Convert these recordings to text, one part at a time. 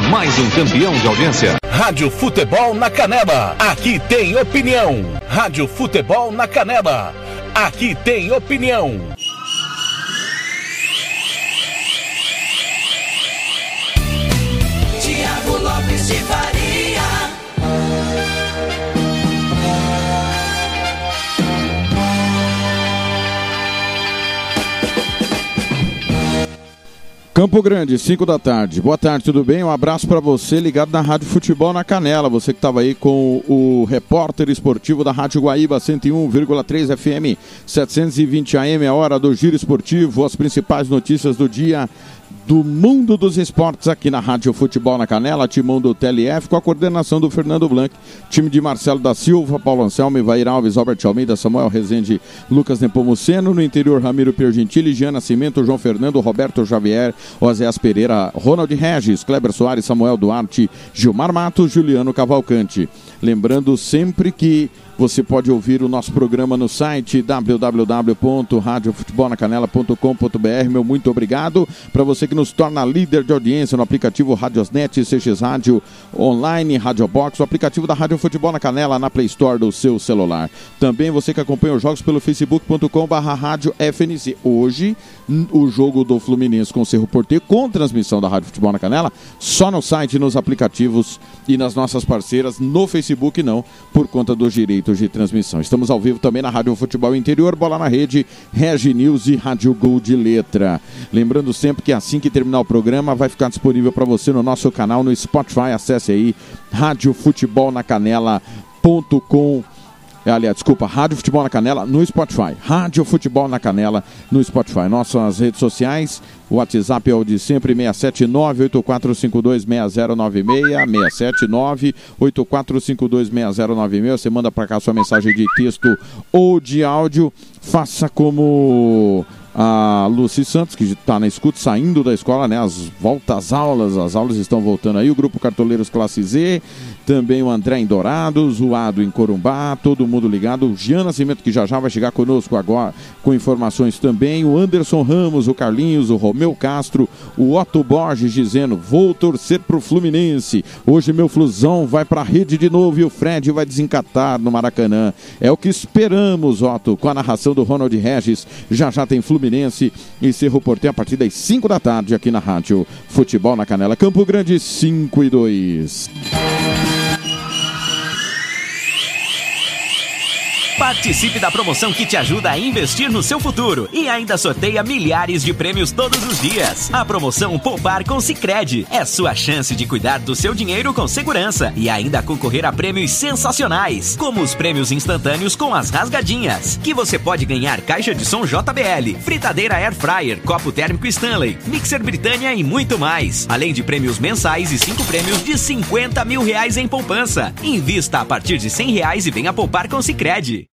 Mais um campeão de audiência. Rádio Futebol na Canela. Aqui tem opinião. Rádio Futebol na Canela. Aqui tem opinião. Tiago Lopes de. Campo Grande, 5 da tarde. Boa tarde, tudo bem? Um abraço para você ligado na Rádio Futebol na Canela. Você que estava aí com o repórter esportivo da Rádio Guaíba 101,3 FM, 720 AM, a hora do giro esportivo, as principais notícias do dia do mundo dos esportes aqui na Rádio Futebol na Canela, timão do TLF, com a coordenação do Fernando Blanc, time de Marcelo da Silva, Paulo Anselmo, Ivair Alves, Robert Almeida, Samuel Rezende, Lucas Nepomuceno, no interior Ramiro Piergentili, Jean Nascimento, João Fernando, Roberto Xavier, Oséas Pereira, Ronald Regis, Kleber Soares, Samuel Duarte, Gilmar Matos, Juliano Cavalcante. Lembrando sempre que você pode ouvir o nosso programa no site www.radiofutebolnacanela.com.br. Meu muito obrigado para você que nos torna líder de audiência no aplicativo Radiosnet, CX Rádio Online, Rádio Box, o aplicativo da Rádio Futebol na Canela na Play Store do seu celular. Também você que acompanha os jogos pelo facebook.com/rádio FNC. Hoje o jogo do Fluminense com o Cerro Porteiro com transmissão da Rádio Futebol na Canela, só no site, nos aplicativos e nas nossas parceiras, no Facebook não, por conta dos direitos de transmissão. Estamos ao vivo também na Rádio Futebol Interior, Bola na Rede, Regi News e Rádio Gol de Letra. Lembrando sempre que assim que terminar o programa vai ficar disponível para você no nosso canal no Spotify. Acesse aí Rádio Futebol na Canela.com é, aliás, desculpa, Rádio Futebol na Canela no Spotify. Rádio Futebol na Canela no Spotify. Nossas redes sociais, o WhatsApp é o de sempre, 679-8452-6096, 679-8452-6096. Você manda para cá sua mensagem de texto ou de áudio. Faça como a Lucy Santos, que está na escuta, saindo da escola, né? As voltas aulas, as aulas estão voltando aí. O grupo Cartoleiros Classe Z, também o André em Dourados, o Ado em Corumbá, todo mundo ligado. O Jean Nascimento, que já já vai chegar conosco agora com informações também. O Anderson Ramos, o Carlinhos, o Romeu Castro, o Otto Borges dizendo: vou torcer pro Fluminense. Hoje meu Flusão vai pra rede de novo e o Fred vai desencatar no Maracanã. É o que esperamos, Otto, com a narração do Ronald Regis. Já já tem Fluminense e Cerro Porteiro a partir das 5 da tarde aqui na Rádio Futebol na Canela. Campo Grande 5 e 2. Participe da promoção que te ajuda a investir no seu futuro e ainda sorteia milhares de prêmios todos os dias. A promoção Poupar com Sicredi é sua chance de cuidar do seu dinheiro com segurança e ainda concorrer a prêmios sensacionais, como os prêmios instantâneos com as rasgadinhas, que você pode ganhar caixa de som JBL, fritadeira Air Fryer, copo térmico Stanley, mixer Britânia e muito mais, além de prêmios mensais e cinco prêmios de 50 mil reais em poupança. Invista a partir de 100 reais e venha poupar com Sicredi.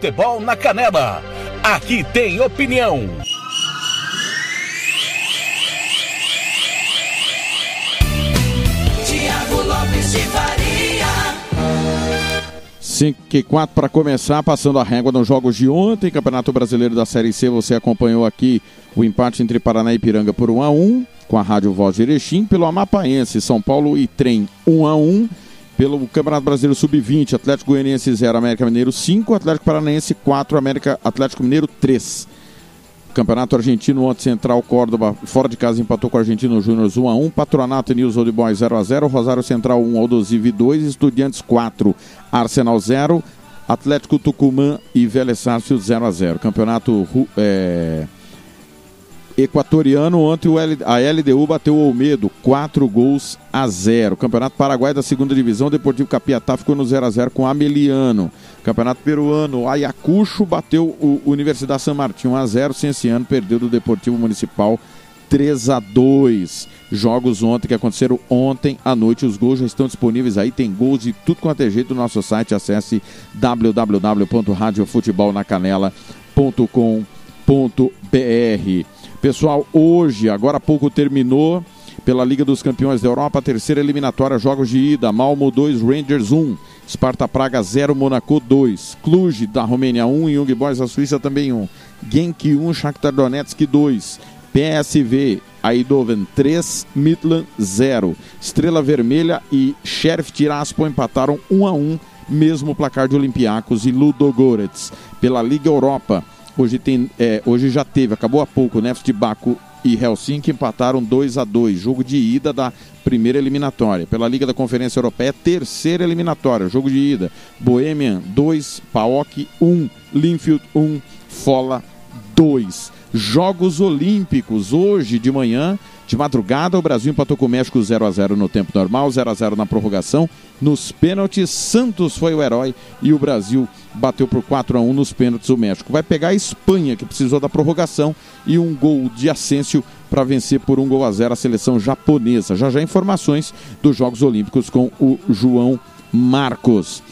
Futebol na Canela. Aqui tem opinião. Tiago Lopes de Faria. 5 e 4 para começar, passando a régua nos jogos de ontem, Campeonato Brasileiro da Série C, você acompanhou aqui o empate entre Paraná e Piranga por 1 a 1 com a Rádio Voz de Erechim, pelo Amapaense, São Paulo e Trem 1 a 1 pelo Campeonato Brasileiro Sub-20, Atlético Goianiense 0, América Mineiro 5, Atlético Paranaense 4, América Atlético Mineiro 3. Campeonato Argentino, ontem Central Córdoba, fora de casa, empatou com o Argentino Júnior 1x1. Patronato e News Old Boys 0x0. Rosário Central 1, Aldosive 2. Estudiantes 4, Arsenal 0. Atlético Tucumã e Vélez Sácio 0x0. Campeonato é, equatoriano. Ontem a LDU bateu o Olmedo, 4 gols a 0. Campeonato Paraguai da segunda divisão, o Deportivo Capiatá ficou no 0 a 0 com Ameliano. Campeonato Peruano, Ayacucho bateu o Universidade San Martín 1 a 0. Cienciano perdeu do Deportivo Municipal 3 a 2. Jogos ontem que aconteceram ontem à noite. Os gols já estão disponíveis aí. Tem gols de tudo quanto é jeito no nosso site. Acesse www.radiofutebolnacanela.com.br. Pessoal, hoje, agora há pouco terminou pela Liga dos Campeões da Europa, terceira eliminatória, jogos de ida. Malmo 2, Rangers 1. Sparta Praga 0, Monaco 2. Cluj da Romênia 1 e Young Boys da Suíça também 1. Genk 1, Shakhtar Donetsk 2. PSV Eindhoven 3, Midland 0. Estrela Vermelha e Sheriff Tiraspol empataram 1 a 1, mesmo placar de Olympiacos e Ludogorets. Pela Liga Europa, hoje, tem, é, hoje já teve, acabou há pouco, Nefs de Baku e Helsinki empataram 2 a 2 jogo de ida da primeira eliminatória. Pela Liga da Conferência Europeia, terceira eliminatória, jogo de ida. Bohemian 2, PAOK 1, Linfield 1, Fola 2. Jogos Olímpicos. Hoje de manhã, de madrugada, o Brasil empatou com o México 0 a 0 no tempo normal, 0 a 0 na prorrogação. Nos pênaltis, Santos foi o herói e o Brasil bateu por 4 a 1 nos pênaltis o México. Vai pegar a Espanha, que precisou da prorrogação, e um gol de Asensio para vencer por um gol a 0 a seleção japonesa. Já já informações dos Jogos Olímpicos com o João Marcos.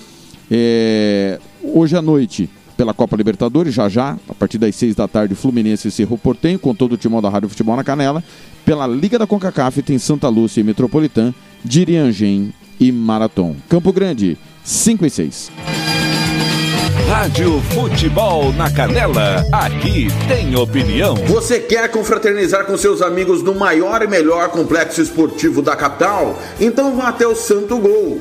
É... Hoje à noite, pela Copa Libertadores, já já, a partir das seis da tarde, Fluminense e Cerro Portenho, com todo o timão da Rádio Futebol na Canela. Pela Liga da CONCACAF tem Santa Lúcia e Metropolitã, Diriangem e Marathon. Campo Grande, 5 e 6. Rádio Futebol na Canela, aqui tem opinião. Você quer confraternizar com seus amigos no maior e melhor complexo esportivo da capital? Então vá até o Santo Gol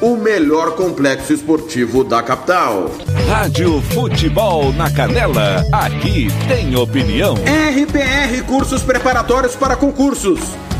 o melhor complexo esportivo da capital. Rádio Futebol na Canela, aqui tem opinião. RPR Cursos Preparatórios para Concursos.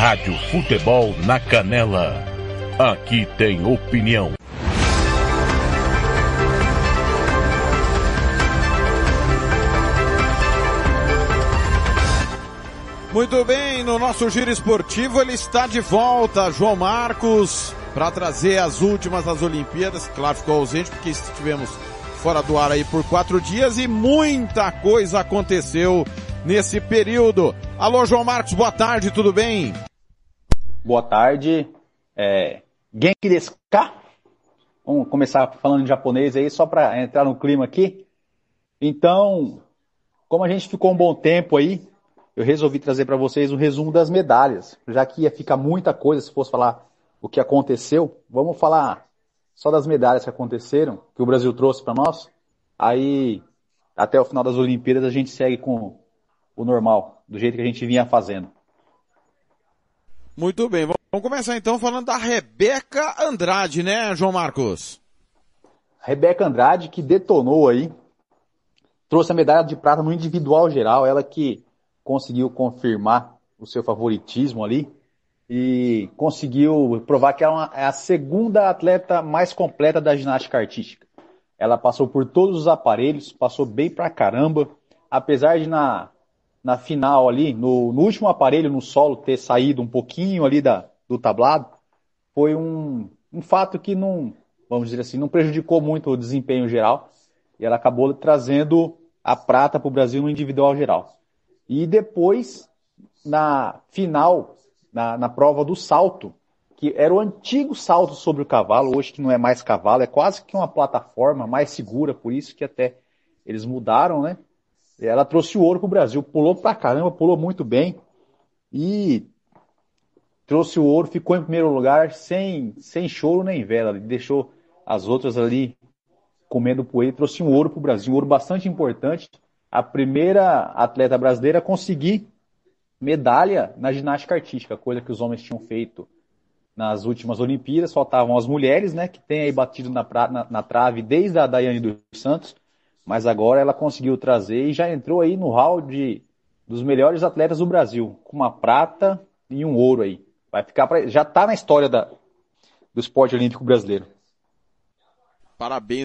Rádio Futebol na Canela. Aqui tem opinião. Muito bem, no nosso giro esportivo ele está de volta, João Marcos, para trazer as últimas das Olimpíadas. Claro, ficou ausente porque estivemos fora do ar aí por quatro dias e muita coisa aconteceu nesse período. Alô, João Marcos, boa tarde, tudo bem? Boa tarde. É, Genki desu ka? Vamos começar falando em japonês aí, só para entrar no clima aqui. Então, como a gente ficou um bom tempo aí, eu resolvi trazer para vocês um resumo das medalhas, já que ia ficar muita coisa se fosse falar o que aconteceu. Vamos falar só das medalhas que aconteceram, que o Brasil trouxe para nós. Aí, até o final das Olimpíadas, a gente segue com o normal, do jeito que a gente vinha fazendo. Muito bem, vamos começar então falando da Rebeca Andrade, né, João Marcos? Rebeca Andrade que detonou aí, trouxe a medalha de prata no individual geral, ela que conseguiu confirmar o seu favoritismo ali e conseguiu provar que ela é a segunda atleta mais completa da ginástica artística. Ela passou por todos os aparelhos, passou bem pra caramba, apesar de na na final ali, no, no, último aparelho, no solo, ter saído um pouquinho ali da, do tablado, foi um, um fato que não, vamos dizer assim, não prejudicou muito o desempenho geral. E ela acabou trazendo a prata para o Brasil no individual geral. E depois, na final, na, na prova do salto, que era o antigo salto sobre o cavalo, hoje que não é mais cavalo, é quase que uma plataforma mais segura, por isso que até eles mudaram, né? Ela trouxe o ouro para o Brasil, pulou pra caramba, pulou muito bem. E trouxe o ouro, ficou em primeiro lugar sem, sem choro nem vela, deixou as outras ali comendo poeira, trouxe um ouro para o Brasil, um ouro bastante importante. A primeira atleta brasileira a conseguir medalha na ginástica artística, coisa que os homens tinham feito nas últimas Olimpíadas, faltavam as mulheres, né, que tem aí batido na, na, na trave desde a Daiane dos Santos, mas agora ela conseguiu trazer e já entrou aí no hall de, dos melhores atletas do Brasil, com uma prata e um ouro aí. Vai ficar pra, já está na história da, do esporte olímpico brasileiro. Parabéns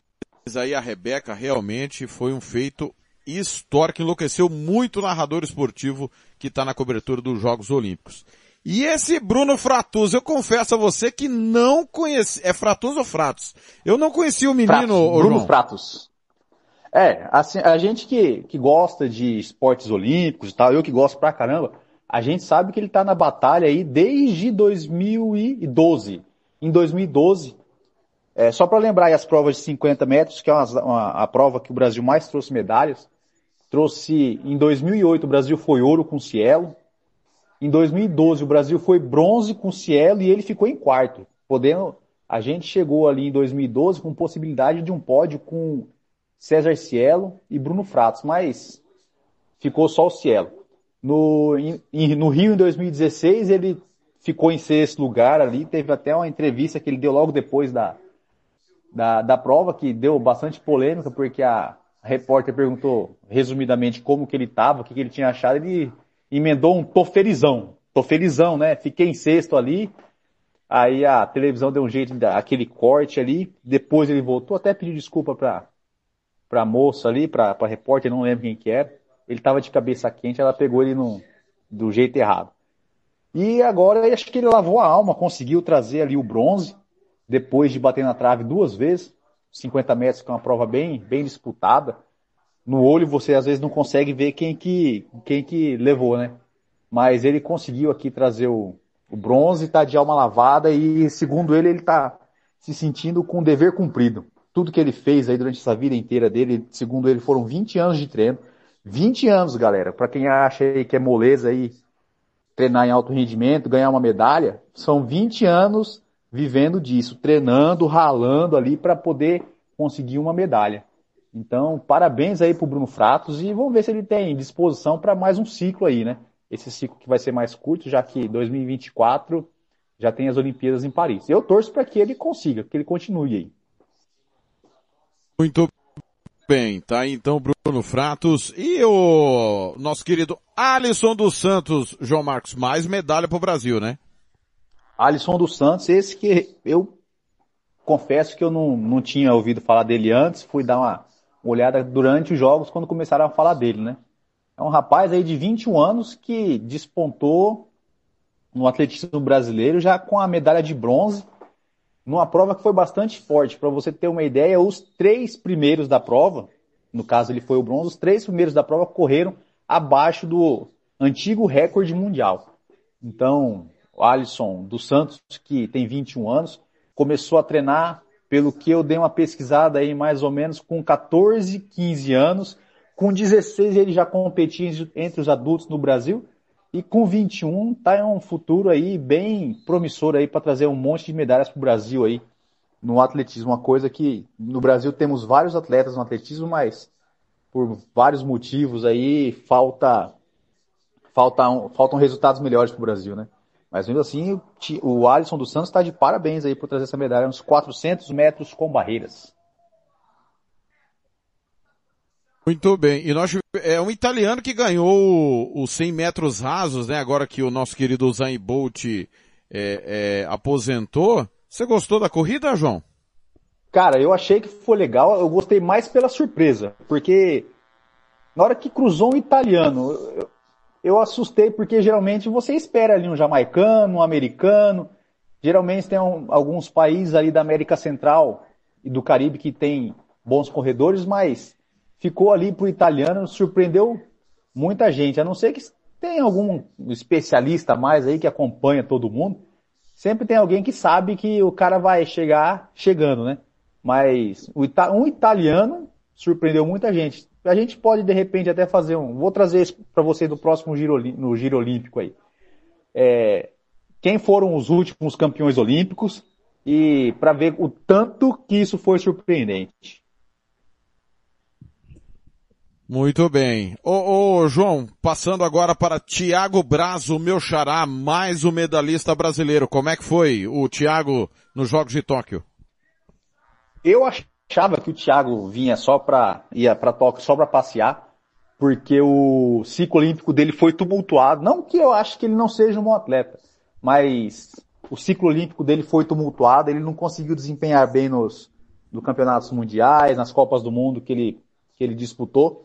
aí a Rebeca, realmente foi um feito histórico, enlouqueceu muito o narrador esportivo que está na cobertura dos Jogos Olímpicos. E esse Bruno Fratus, eu confesso a você que não conheci, é Fratus ou Fratus? Eu não conheci o menino, Fratus, Bruno João. Fratus. É, assim, a gente que, que gosta de esportes olímpicos e tal, eu que gosto pra caramba, a gente sabe que ele tá na batalha aí desde 2012. Em 2012, é, só para lembrar aí as provas de 50 metros, que é uma, uma, a prova que o Brasil mais trouxe medalhas. Trouxe, em 2008, o Brasil foi ouro com Cielo. Em 2012, o Brasil foi bronze com Cielo e ele ficou em quarto. Podendo, a gente chegou ali em 2012 com possibilidade de um pódio com César Cielo e Bruno Fratos, mas ficou só o Cielo. No, em, no Rio, em 2016, ele ficou em sexto lugar ali. Teve até uma entrevista que ele deu logo depois da, da, da prova, que deu bastante polêmica, porque a, repórter perguntou resumidamente como que ele estava, o que, que ele tinha achado, ele emendou um tô felizão. Tô felizão, né? Fiquei em sexto ali. Aí a televisão deu um jeito, aquele corte ali. Depois ele voltou, até pediu desculpa pra, pra moça ali, pra, pra repórter, não lembro quem que era. Ele tava de cabeça quente, ela pegou ele no, do jeito errado. E agora acho que ele lavou a alma, conseguiu trazer ali o bronze depois de bater na trave duas vezes, 50 metros, que é uma prova bem, bem disputada. No olho você às vezes não consegue ver quem que, quem que levou, né? Mas ele conseguiu aqui trazer o, o bronze, tá de alma lavada e segundo ele, ele tá se sentindo com dever cumprido. Tudo que ele fez aí durante essa vida inteira dele, segundo ele, foram 20 anos de treino. 20 anos, galera. Para quem acha aí que é moleza aí treinar em alto rendimento, ganhar uma medalha, são 20 anos vivendo disso, treinando, ralando ali para poder conseguir uma medalha. Então, parabéns aí pro Bruno Fratos e vamos ver se ele tem disposição para mais um ciclo aí, né? Esse ciclo que vai ser mais curto, já que 2024 já tem as Olimpíadas em Paris. Eu torço para que ele consiga, que ele continue aí. Muito bem, tá aí então Bruno Fratos e o nosso querido Alisson dos Santos, João Marcos, mais medalha pro Brasil, né? Alisson dos Santos, esse que eu confesso que eu não, não tinha ouvido falar dele antes, fui dar uma olhada durante os jogos quando começaram a falar dele, né? É um rapaz aí de 21 anos que despontou no atletismo brasileiro já com a medalha de bronze, numa prova que foi bastante forte. Para você ter uma ideia, os três primeiros da prova, no caso ele foi o bronze, os três primeiros da prova correram abaixo do antigo recorde mundial. Então, o Alisson dos Santos, que tem 21 anos, começou a treinar, pelo que eu dei uma pesquisada aí, mais ou menos com 14, 15 anos. Com 16 ele já competia entre os adultos no Brasil. E com 21 tá um futuro aí bem promissor aí para trazer um monte de medalhas para o Brasil aí no atletismo. Uma coisa que no Brasil temos vários atletas no atletismo, mas por vários motivos aí falta, falta faltam resultados melhores para o Brasil, né? Mas ainda assim, o Alisson dos Santos está de parabéns aí por trazer essa medalha nos 400 metros com barreiras. Muito bem. E nós é um italiano que ganhou os 100 metros rasos, né? Agora que o nosso querido Usain Bolt é, é, aposentou. Você gostou da corrida, João? Cara, eu achei que foi legal. Eu gostei mais pela surpresa, porque na hora que cruzou um italiano, eu, eu assustei porque geralmente você espera ali um jamaicano, um americano. Geralmente tem um, alguns países ali da América Central e do Caribe que tem bons corredores, mas ficou ali pro italiano, surpreendeu muita gente. A não ser que tem algum especialista mais aí que acompanha todo mundo. Sempre tem alguém que sabe que o cara vai chegar chegando, né? Mas um italiano surpreendeu muita gente. A gente pode, de repente, até fazer um. Vou trazer isso para vocês no próximo giro, no Giro Olímpico aí. É, quem foram os últimos campeões olímpicos e para ver o tanto que isso foi surpreendente. Muito bem. Ô, ô, João, passando agora para Tiago Brazo, meu xará, mais um medalhista brasileiro. Como é que foi o Tiago nos Jogos de Tóquio? Eu achava que o Thiago vinha só para ia para Tóquio só para passear, porque o ciclo olímpico dele foi tumultuado. Não que eu acho que ele não seja um bom atleta, mas o ciclo olímpico dele foi tumultuado, ele não conseguiu desempenhar bem nos, nos campeonatos mundiais, nas Copas do Mundo que ele, que ele disputou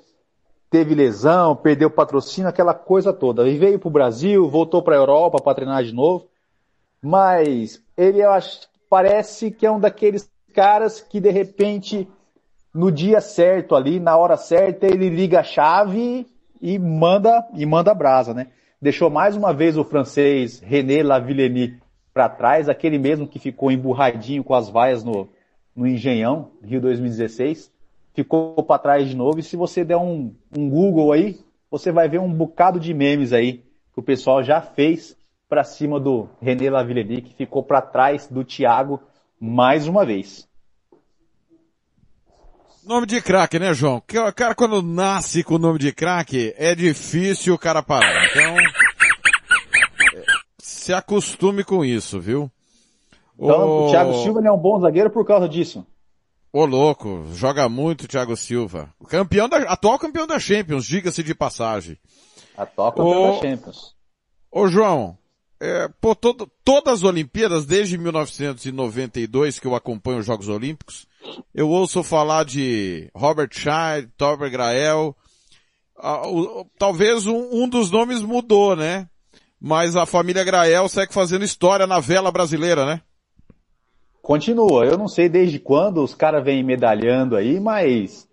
teve lesão, perdeu patrocínio, aquela coisa toda. E veio para o Brasil, voltou para a Europa para treinar de novo. Mas ele eu acho, parece que é um daqueles caras que de repente no dia certo ali, na hora certa, ele liga a chave e manda e manda brasa, né? Deixou mais uma vez o francês René Lavillenie para trás, aquele mesmo que ficou emburradinho com as vaias no, no Engenhão, Rio 2016 ficou para trás de novo. E se você der um, um Google aí, você vai ver um bocado de memes aí que o pessoal já fez para cima do René Lavillenie, que ficou para trás do Thiago mais uma vez. Nome de craque, né, João? O cara quando nasce com o nome de craque, é difícil o cara parar. Então, se acostume com isso, viu? Então, o, o Thiago Silva é um bom zagueiro por causa disso. Ô louco, joga muito Thiago Silva. Campeão da, atual campeão da Champions, diga-se de passagem. Atual campeão ô, da Champions. Ô João, é, pô, todo, todas as Olimpíadas, desde 1992 que eu acompanho os Jogos Olímpicos, eu ouço falar de Robert Scheid, Torber Grael, ah, o, talvez um, um dos nomes mudou, né? Mas a família Grael segue fazendo história na vela brasileira, né? Continua. Eu não sei desde quando os caras vêm medalhando aí, mas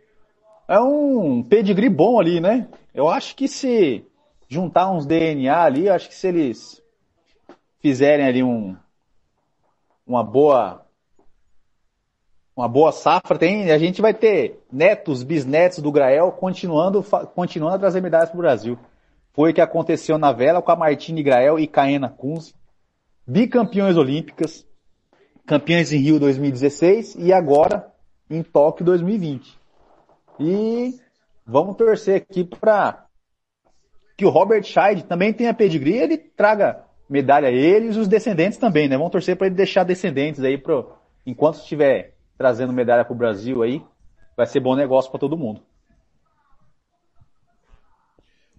é um pedigree bom ali, né? Eu acho que se juntar uns DNA ali, acho que se eles fizerem ali um uma boa uma boa safra, tem, a gente vai ter netos, bisnetos do Grael continuando continuando a trazer medalhas para o Brasil. Foi o que aconteceu na vela com a Martine Grael e Caena Kunz, bicampeões olímpicas, campeões em Rio 2016 e agora em Tóquio 2020. E vamos torcer aqui para que o Robert Scheid também tenha pedigree, ele traga medalha a eles e os descendentes também, né? Vamos torcer para ele deixar descendentes aí pro enquanto estiver trazendo medalha para o Brasil aí, vai ser bom negócio para todo mundo.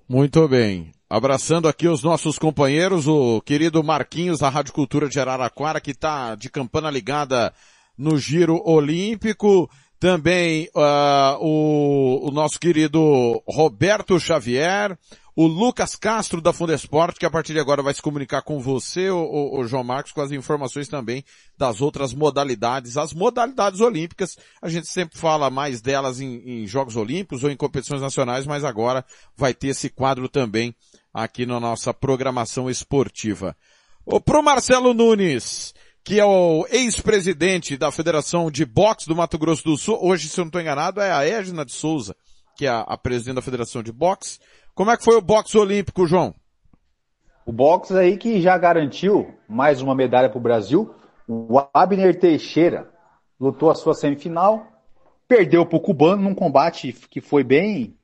Muito bem. Abraçando aqui os nossos companheiros, o querido Marquinhos da Rádio Cultura de Araraquara, que está de campana ligada no Giro Olímpico. Também uh, o, o, nosso querido Roberto Xavier, o Lucas Castro da Fundesport, que a partir de agora vai se comunicar com você, o, o, João Marcos, com as informações também das outras modalidades, as modalidades olímpicas. A gente sempre fala mais delas em, em Jogos Olímpicos ou em competições nacionais, mas agora vai ter esse quadro também aqui na nossa programação esportiva. O pro Marcelo Nunes, que é o ex-presidente da Federação de Boxe do Mato Grosso do Sul, hoje, se eu não estou enganado, é a Edna de Souza, que é a, a presidente da Federação de Boxe. Como é que foi o boxe olímpico, João? O boxe aí que já garantiu mais uma medalha para o Brasil. O Abner Teixeira lutou a sua semifinal, perdeu para o cubano num combate que foi bem,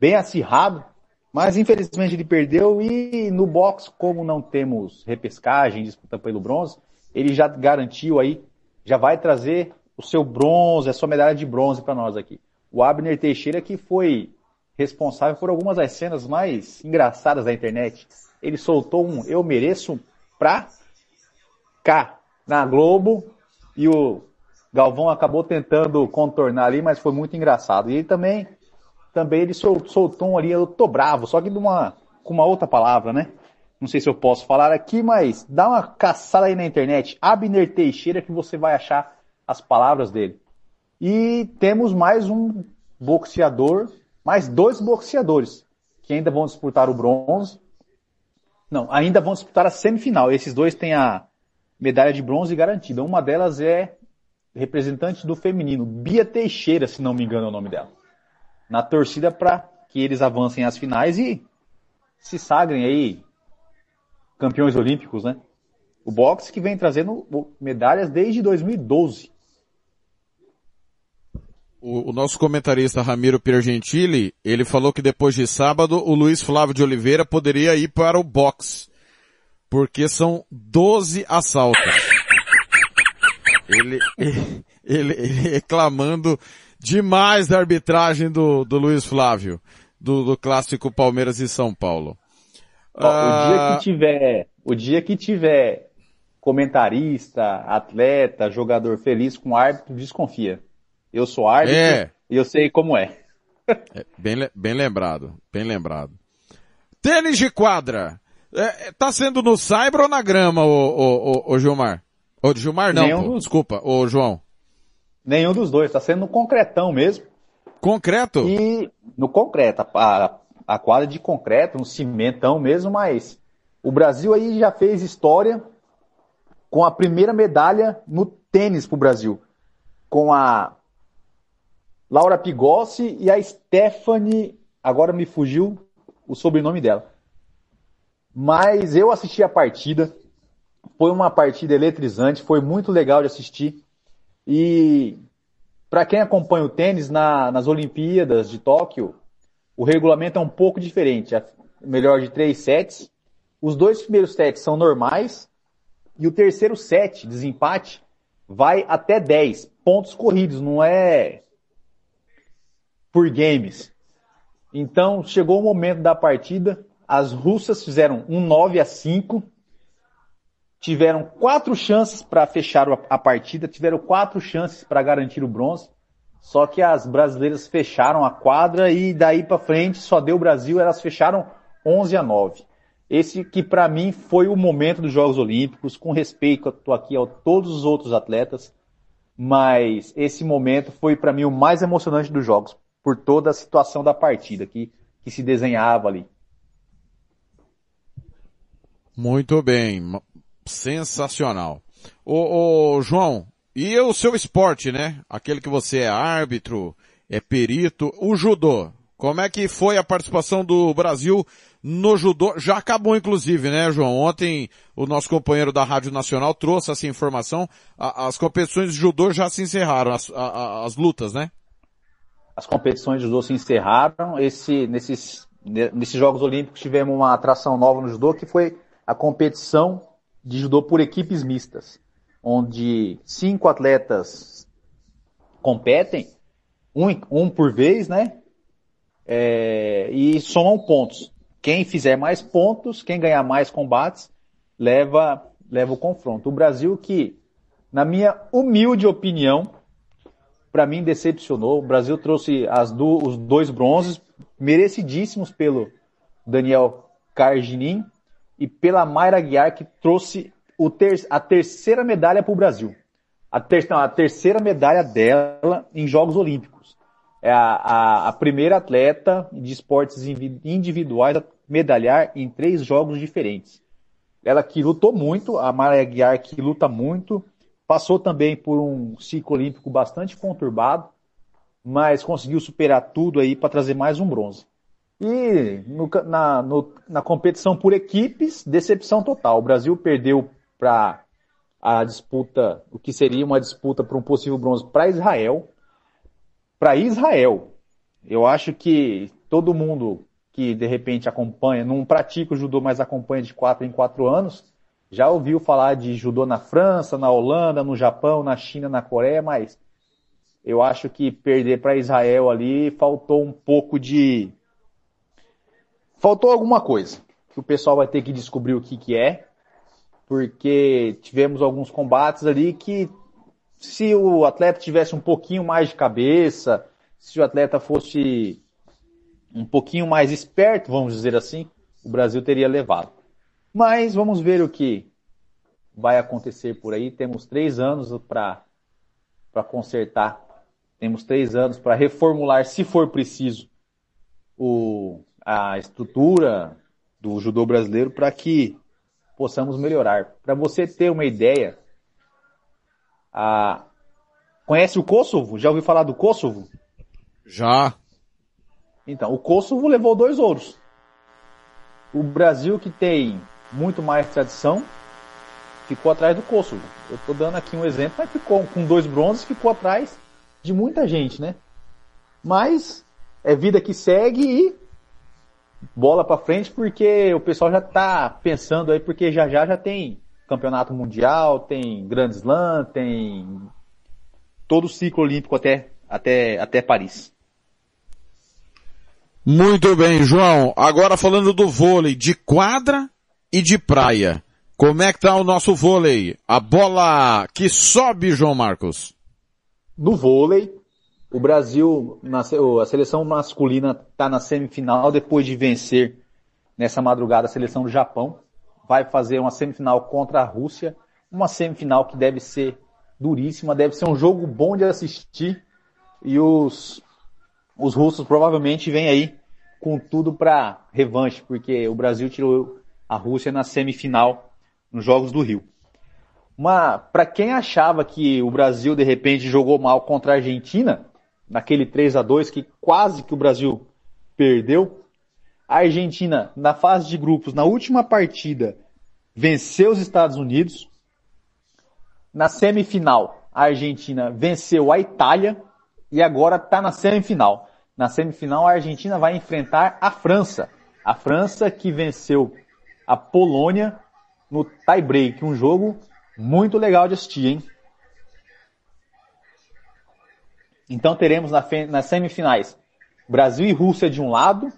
bem acirrado, mas infelizmente ele perdeu e no boxe, como não temos repescagem, disputa pelo bronze, ele já garantiu aí, já vai trazer o seu bronze, a sua medalha de bronze para nós aqui. O Abner Teixeira que foi responsável por algumas das cenas mais engraçadas da internet. Ele soltou um Eu Mereço pra cá, na Globo, e o Galvão acabou tentando contornar ali, mas foi muito engraçado. E ele também, também ele soltou um ali, eu tô bravo, só que de uma, com uma outra palavra, né? Não sei se eu posso falar aqui, mas dá uma caçada aí na internet. Abner Teixeira que você vai achar as palavras dele. E temos mais um boxeador, mais dois boxeadores, que ainda vão disputar o bronze. Não, ainda vão disputar a semifinal. Esses dois têm a medalha de bronze garantida. Uma delas é representante do feminino, Bia Teixeira, se não me engano é o nome dela. Na torcida para que eles avancem às finais e se sagrem aí campeões olímpicos, né? O boxe que vem trazendo medalhas desde 2012. O, o, nosso comentarista Ramiro Piergentili, ele falou que depois de sábado o Luiz Flávio de Oliveira poderia ir para o boxe. Porque são 12 assaltos. Ele, ele, ele, reclamando demais da arbitragem do, do Luiz Flávio, do, do clássico Palmeiras e São Paulo. Ó, ah... O dia que tiver, o dia que tiver comentarista, atleta, jogador feliz com árbitro, desconfia. Eu sou árbitro é. e eu sei como é. é bem, bem lembrado, bem lembrado. Tênis de quadra. É, tá sendo no cyber ou na grama, o, o, o, o Gilmar? O Gilmar não, pô, dos... desculpa, o João. Nenhum dos dois, tá sendo no concretão mesmo. Concreto? E no concreto, a, a quadra de concreto, um cimentão mesmo, mas o Brasil aí já fez história com a primeira medalha no tênis pro Brasil. Com a Laura Pigossi e a Stephanie, agora me fugiu o sobrenome dela. Mas eu assisti a partida, foi uma partida eletrizante, foi muito legal de assistir. E para quem acompanha o tênis na, nas Olimpíadas de Tóquio, o regulamento é um pouco diferente. É melhor de três sets. Os dois primeiros sets são normais e o terceiro set, desempate, vai até 10 pontos corridos, não é por games. Então chegou o momento da partida, as russas fizeram um 9 a 5, tiveram quatro chances para fechar a partida, tiveram quatro chances para garantir o bronze. Só que as brasileiras fecharam a quadra e daí para frente só deu Brasil, elas fecharam 11 a 9. Esse que para mim foi o momento dos Jogos Olímpicos, com respeito a aqui a todos os outros atletas, mas esse momento foi para mim o mais emocionante dos jogos, por toda a situação da partida que, que se desenhava ali. Muito bem, sensacional. Ô, ô, João, e o seu esporte, né? Aquele que você é árbitro, é perito, o judô. Como é que foi a participação do Brasil no judô? Já acabou inclusive, né, João? Ontem o nosso companheiro da Rádio Nacional trouxe essa informação. as competições de judô já se encerraram, as, as lutas, né? As competições de judô se encerraram. Esse, nesses, nesses Jogos Olímpicos tivemos uma atração nova no judô, que foi a competição de judô por equipes mistas, onde cinco atletas competem, um, um por vez, né? É, e somam pontos. Quem fizer mais pontos, quem ganhar mais combates, leva, leva o confronto. O Brasil que, na minha humilde opinião, para mim decepcionou. O Brasil trouxe do, os dois bronzes, merecidíssimos pelo Daniel Carginin e pela Mayra Guiar, que trouxe ter, a terceira medalha para o Brasil. A, ter, não, a, terceira medalha dela em Jogos Olímpicos. É a, a, a primeira atleta de esportes individuais a medalhar em três jogos diferentes. Ela que lutou muito, a Mayra Guiar que luta muito, Passou também por um ciclo olímpico bastante conturbado, mas conseguiu superar tudo aí para trazer mais um bronze. E no, na, no, na competição por equipes, decepção total. O Brasil perdeu para a disputa, o que seria uma disputa para um possível bronze para Israel. Para Israel. Eu acho que todo mundo que de repente acompanha, não pratica o judô, mas acompanha de quatro em quatro anos, já ouviu falar de judô na França, na Holanda, no Japão, na China, na Coreia, mas eu acho que perder para Israel ali faltou um pouco de. Faltou alguma coisa. Que o pessoal vai ter que descobrir o que, que é. Porque tivemos alguns combates ali que, se o atleta tivesse um pouquinho mais de cabeça, se o atleta fosse um pouquinho mais esperto, vamos dizer assim, o Brasil teria levado. Mas vamos ver o que vai acontecer por aí. Temos três anos para consertar Temos três anos para reformular, se for preciso, o, a estrutura do judô brasileiro para que possamos melhorar. Para você ter uma ideia, a... conhece o Kosovo? Já ouviu falar do Kosovo? Já. Então, o Kosovo levou dois ouros. O Brasil, que tem muito mais tradição, ficou atrás do Kosovo. Eu estou dando aqui um exemplo, mas ficou com dois bronzes, ficou atrás de muita gente, né? Mas é vida que segue e bola para frente porque o pessoal já tá pensando aí porque já já já tem campeonato mundial, tem Grand Slam, tem todo o ciclo olímpico até até até Paris. Muito bem, João. Agora falando do vôlei de quadra e de praia. Como é que tá o nosso vôlei? A bola que sobe, João Marcos. No vôlei, o Brasil, a seleção masculina está na semifinal depois de vencer nessa madrugada a seleção do Japão. Vai fazer uma semifinal contra a Rússia. Uma semifinal que deve ser duríssima, deve ser um jogo bom de assistir. E os, os russos provavelmente vêm aí com tudo para revanche, porque o Brasil tirou a Rússia na semifinal nos Jogos do Rio. Para quem achava que o Brasil de repente jogou mal contra a Argentina, naquele 3 a 2 que quase que o Brasil perdeu. A Argentina, na fase de grupos, na última partida, venceu os Estados Unidos. Na semifinal, a Argentina venceu a Itália e agora está na semifinal. Na semifinal, a Argentina vai enfrentar a França. A França que venceu a Polônia no tie-break. Um jogo muito legal de assistir, hein? Então teremos na, nas semifinais Brasil e Rússia de um lado,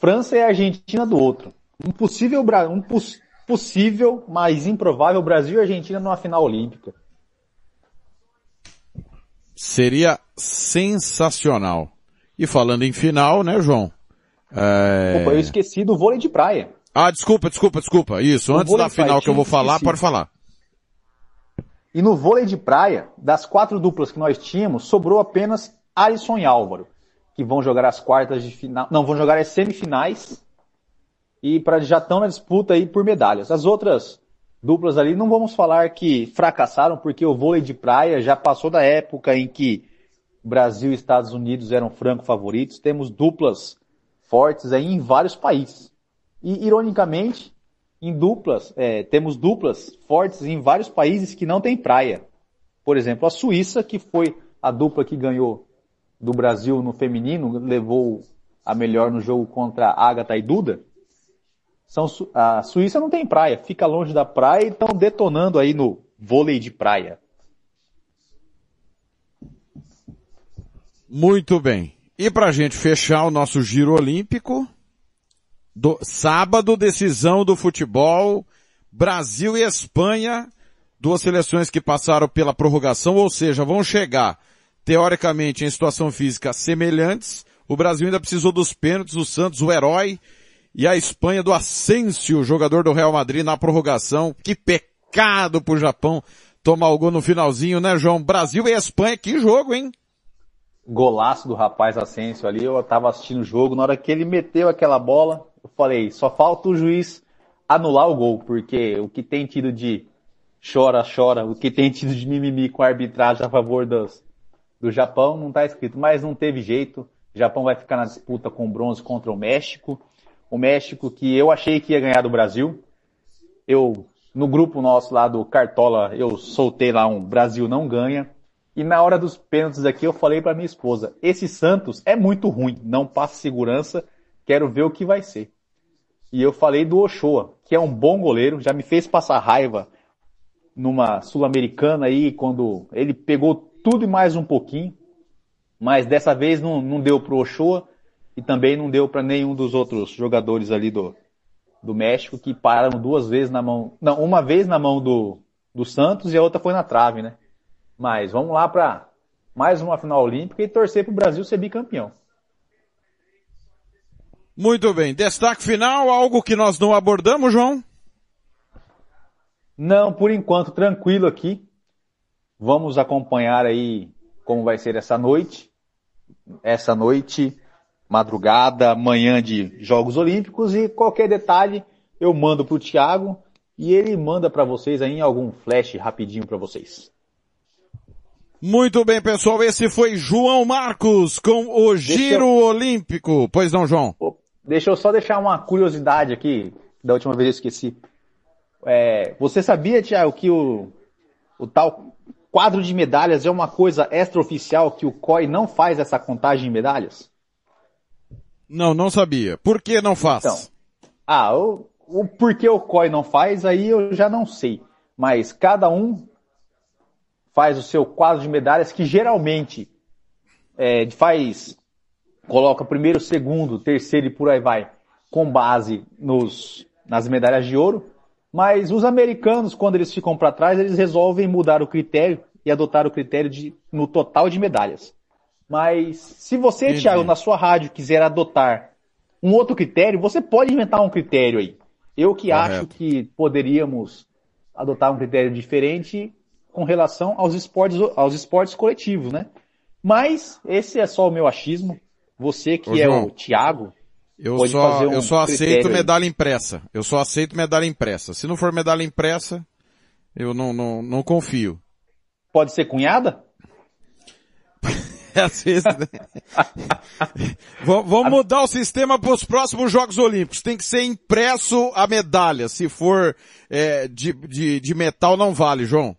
França e Argentina do outro. Um possível, um poss, possível, mas improvável Brasil e Argentina numa final olímpica. Seria sensacional. E falando em final, né, João? É... Opa, eu esqueci do vôlei de praia. Ah, desculpa, desculpa, desculpa. Isso, o antes da final que eu vou falar, esqueci. pode falar. E no vôlei de praia, das quatro duplas que nós tínhamos, sobrou apenas Alisson e Álvaro, que vão jogar as quartas de final, não, vão jogar as semifinais e para já estão na disputa aí por medalhas. As outras duplas ali não vamos falar que fracassaram, porque o vôlei de praia já passou da época em que Brasil e Estados Unidos eram franco favoritos. Temos duplas fortes aí em vários países. E, ironicamente, em duplas, é, temos duplas fortes em vários países que não tem praia. Por exemplo, a Suíça, que foi a dupla que ganhou do Brasil no feminino, levou a melhor no jogo contra Agatha e Duda. São, a Suíça não tem praia, fica longe da praia e estão detonando aí no vôlei de praia. Muito bem. E para a gente fechar o nosso giro olímpico, do, sábado, decisão do futebol, Brasil e Espanha, duas seleções que passaram pela prorrogação, ou seja, vão chegar, teoricamente, em situação física semelhantes. O Brasil ainda precisou dos pênaltis, o Santos, o herói, e a Espanha do Asensio, jogador do Real Madrid na prorrogação. Que pecado pro Japão tomar o gol no finalzinho, né, João? Brasil e Espanha, que jogo, hein? Golaço do rapaz Asensio ali, eu tava assistindo o jogo, na hora que ele meteu aquela bola, falei, só falta o juiz anular o gol, porque o que tem tido de chora, chora, o que tem tido de mimimi com a arbitragem a favor dos, do Japão não está escrito, mas não teve jeito. O Japão vai ficar na disputa com o bronze contra o México. O México que eu achei que ia ganhar do Brasil. Eu, no grupo nosso lá do Cartola, eu soltei lá um Brasil não ganha. E na hora dos pênaltis aqui eu falei para minha esposa, esse Santos é muito ruim, não passa segurança, quero ver o que vai ser. E eu falei do Ochoa, que é um bom goleiro, já me fez passar raiva numa sul-americana aí, quando ele pegou tudo e mais um pouquinho, mas dessa vez não, não deu pro Ochoa e também não deu para nenhum dos outros jogadores ali do, do México que pararam duas vezes na mão, não, uma vez na mão do, do Santos e a outra foi na trave, né? Mas vamos lá para mais uma final olímpica e torcer para o Brasil ser bicampeão. Muito bem. Destaque final, algo que nós não abordamos, João? Não, por enquanto, tranquilo aqui. Vamos acompanhar aí como vai ser essa noite. Essa noite, madrugada, manhã de Jogos Olímpicos e qualquer detalhe eu mando para o Thiago e ele manda para vocês aí algum flash rapidinho para vocês. Muito bem, pessoal. Esse foi João Marcos com o Giro eu... Olímpico. Pois não, João? Deixa eu só deixar uma curiosidade aqui, da última vez eu esqueci. É, você sabia, Tiago, que o, o tal quadro de medalhas é uma coisa extraoficial que o COI não faz essa contagem de medalhas? Não, não sabia. Por que não faz? Então, ah, o, o porquê o COI não faz, aí eu já não sei. Mas cada um faz o seu quadro de medalhas que geralmente é, faz, coloca primeiro, segundo, terceiro e por aí vai, com base nos, nas medalhas de ouro. Mas os americanos, quando eles ficam para trás, eles resolvem mudar o critério e adotar o critério de, no total de medalhas. Mas se você, Entendi. Thiago, na sua rádio quiser adotar um outro critério, você pode inventar um critério aí. Eu que Correto. acho que poderíamos adotar um critério diferente com relação aos esportes, aos esportes coletivos, né? Mas esse é só o meu achismo. Você que Ô, é o Thiago, eu só, um eu só aceito medalha impressa. Eu só aceito medalha impressa. Se não for medalha impressa, eu não, não, não confio. Pode ser cunhada? Às vezes, né? Vamos mudar o sistema para os próximos Jogos Olímpicos. Tem que ser impresso a medalha. Se for é, de, de, de metal, não vale, João.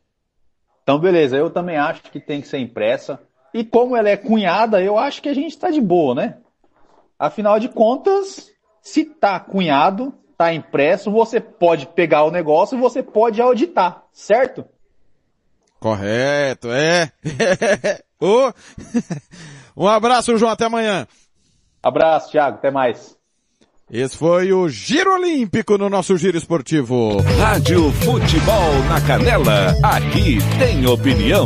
Então, beleza, eu também acho que tem que ser impressa. E como ela é cunhada, eu acho que a gente está de boa, né? Afinal de contas, se tá cunhado, tá impresso, você pode pegar o negócio e você pode auditar, certo? Correto, é. oh. um abraço, João, até amanhã. Abraço, Thiago, até mais. Esse foi o Giro Olímpico no nosso Giro Esportivo. Rádio Futebol na Canela, aqui tem opinião.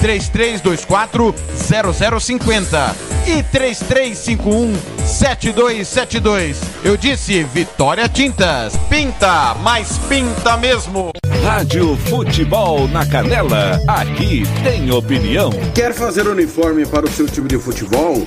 3324 0050 e 3351 7272. Eu disse Vitória Tintas. Pinta, mas pinta mesmo. Rádio Futebol na Canela. Aqui tem opinião. Quer fazer uniforme para o seu time de futebol?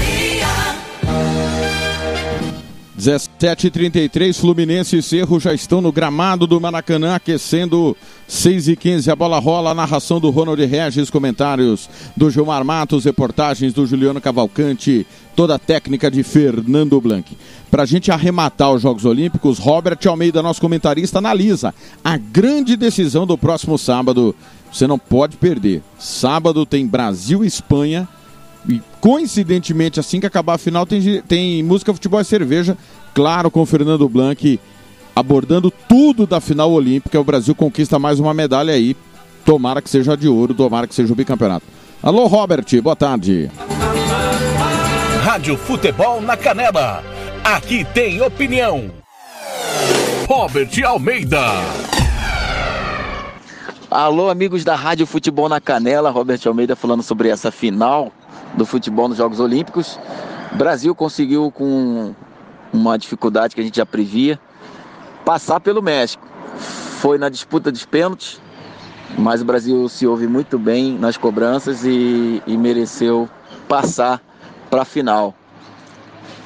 17h33, Fluminense e Cerro já estão no gramado do Maracanã, aquecendo 6 e 15 A bola rola, a narração do Ronald Regis, comentários do Gilmar Matos, reportagens do Juliano Cavalcante, toda a técnica de Fernando Blanc. Para a gente arrematar os Jogos Olímpicos, Robert Almeida, nosso comentarista, analisa a grande decisão do próximo sábado. Você não pode perder. Sábado tem Brasil e Espanha. E coincidentemente, assim que acabar a final, tem, tem música, futebol e cerveja. Claro, com o Fernando Blanc abordando tudo da final olímpica. O Brasil conquista mais uma medalha aí. Tomara que seja de ouro, tomara que seja o bicampeonato. Alô, Robert, boa tarde. Rádio Futebol na Canela. Aqui tem opinião. Robert Almeida. Alô, amigos da Rádio Futebol na Canela. Robert Almeida falando sobre essa final do futebol nos Jogos Olímpicos. O Brasil conseguiu, com uma dificuldade que a gente já previa, passar pelo México. Foi na disputa dos pênaltis, mas o Brasil se ouve muito bem nas cobranças e, e mereceu passar para a final.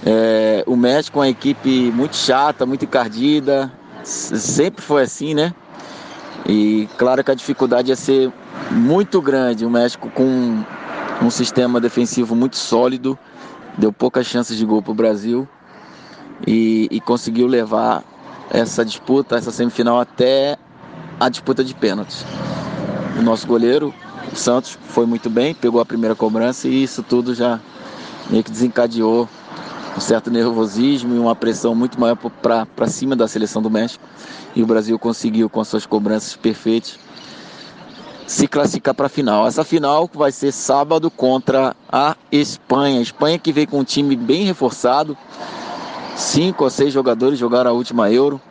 É, o México é uma equipe muito chata, muito encardida, sempre foi assim, né? E claro que a dificuldade ia ser muito grande. O México com um sistema defensivo muito sólido, deu poucas chances de gol para o Brasil e, e conseguiu levar essa disputa, essa semifinal até a disputa de pênaltis. O nosso goleiro, o Santos, foi muito bem, pegou a primeira cobrança e isso tudo já meio que desencadeou um certo nervosismo e uma pressão muito maior para cima da seleção do México. E o Brasil conseguiu, com suas cobranças perfeitas, se classificar para a final. Essa final vai ser sábado contra a Espanha. A Espanha que veio com um time bem reforçado. Cinco ou seis jogadores jogaram a última Euro.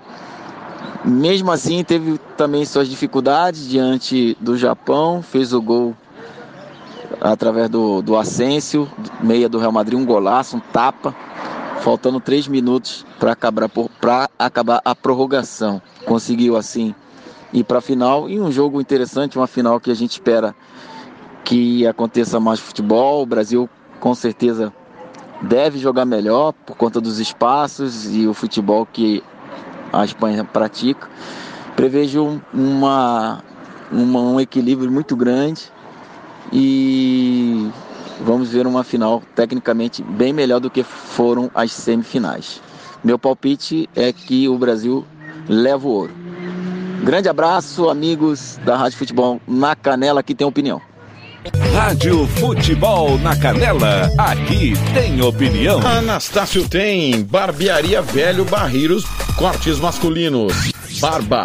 Mesmo assim, teve também suas dificuldades diante do Japão. Fez o gol através do, do Asensio, meia do Real Madrid, um golaço, um tapa. Faltando três minutos para acabar, acabar a prorrogação. Conseguiu assim ir para a final e um jogo interessante, uma final que a gente espera que aconteça mais futebol. O Brasil com certeza deve jogar melhor por conta dos espaços e o futebol que a Espanha pratica. Prevejo uma, uma um equilíbrio muito grande e vamos ver uma final tecnicamente bem melhor do que foram as semifinais. Meu palpite é que o Brasil leva o ouro. Grande abraço, amigos da Rádio Futebol na Canela, que tem opinião. Rádio Futebol na Canela, aqui tem opinião. Anastácio tem Barbearia Velho Barreiros, cortes masculinos, barba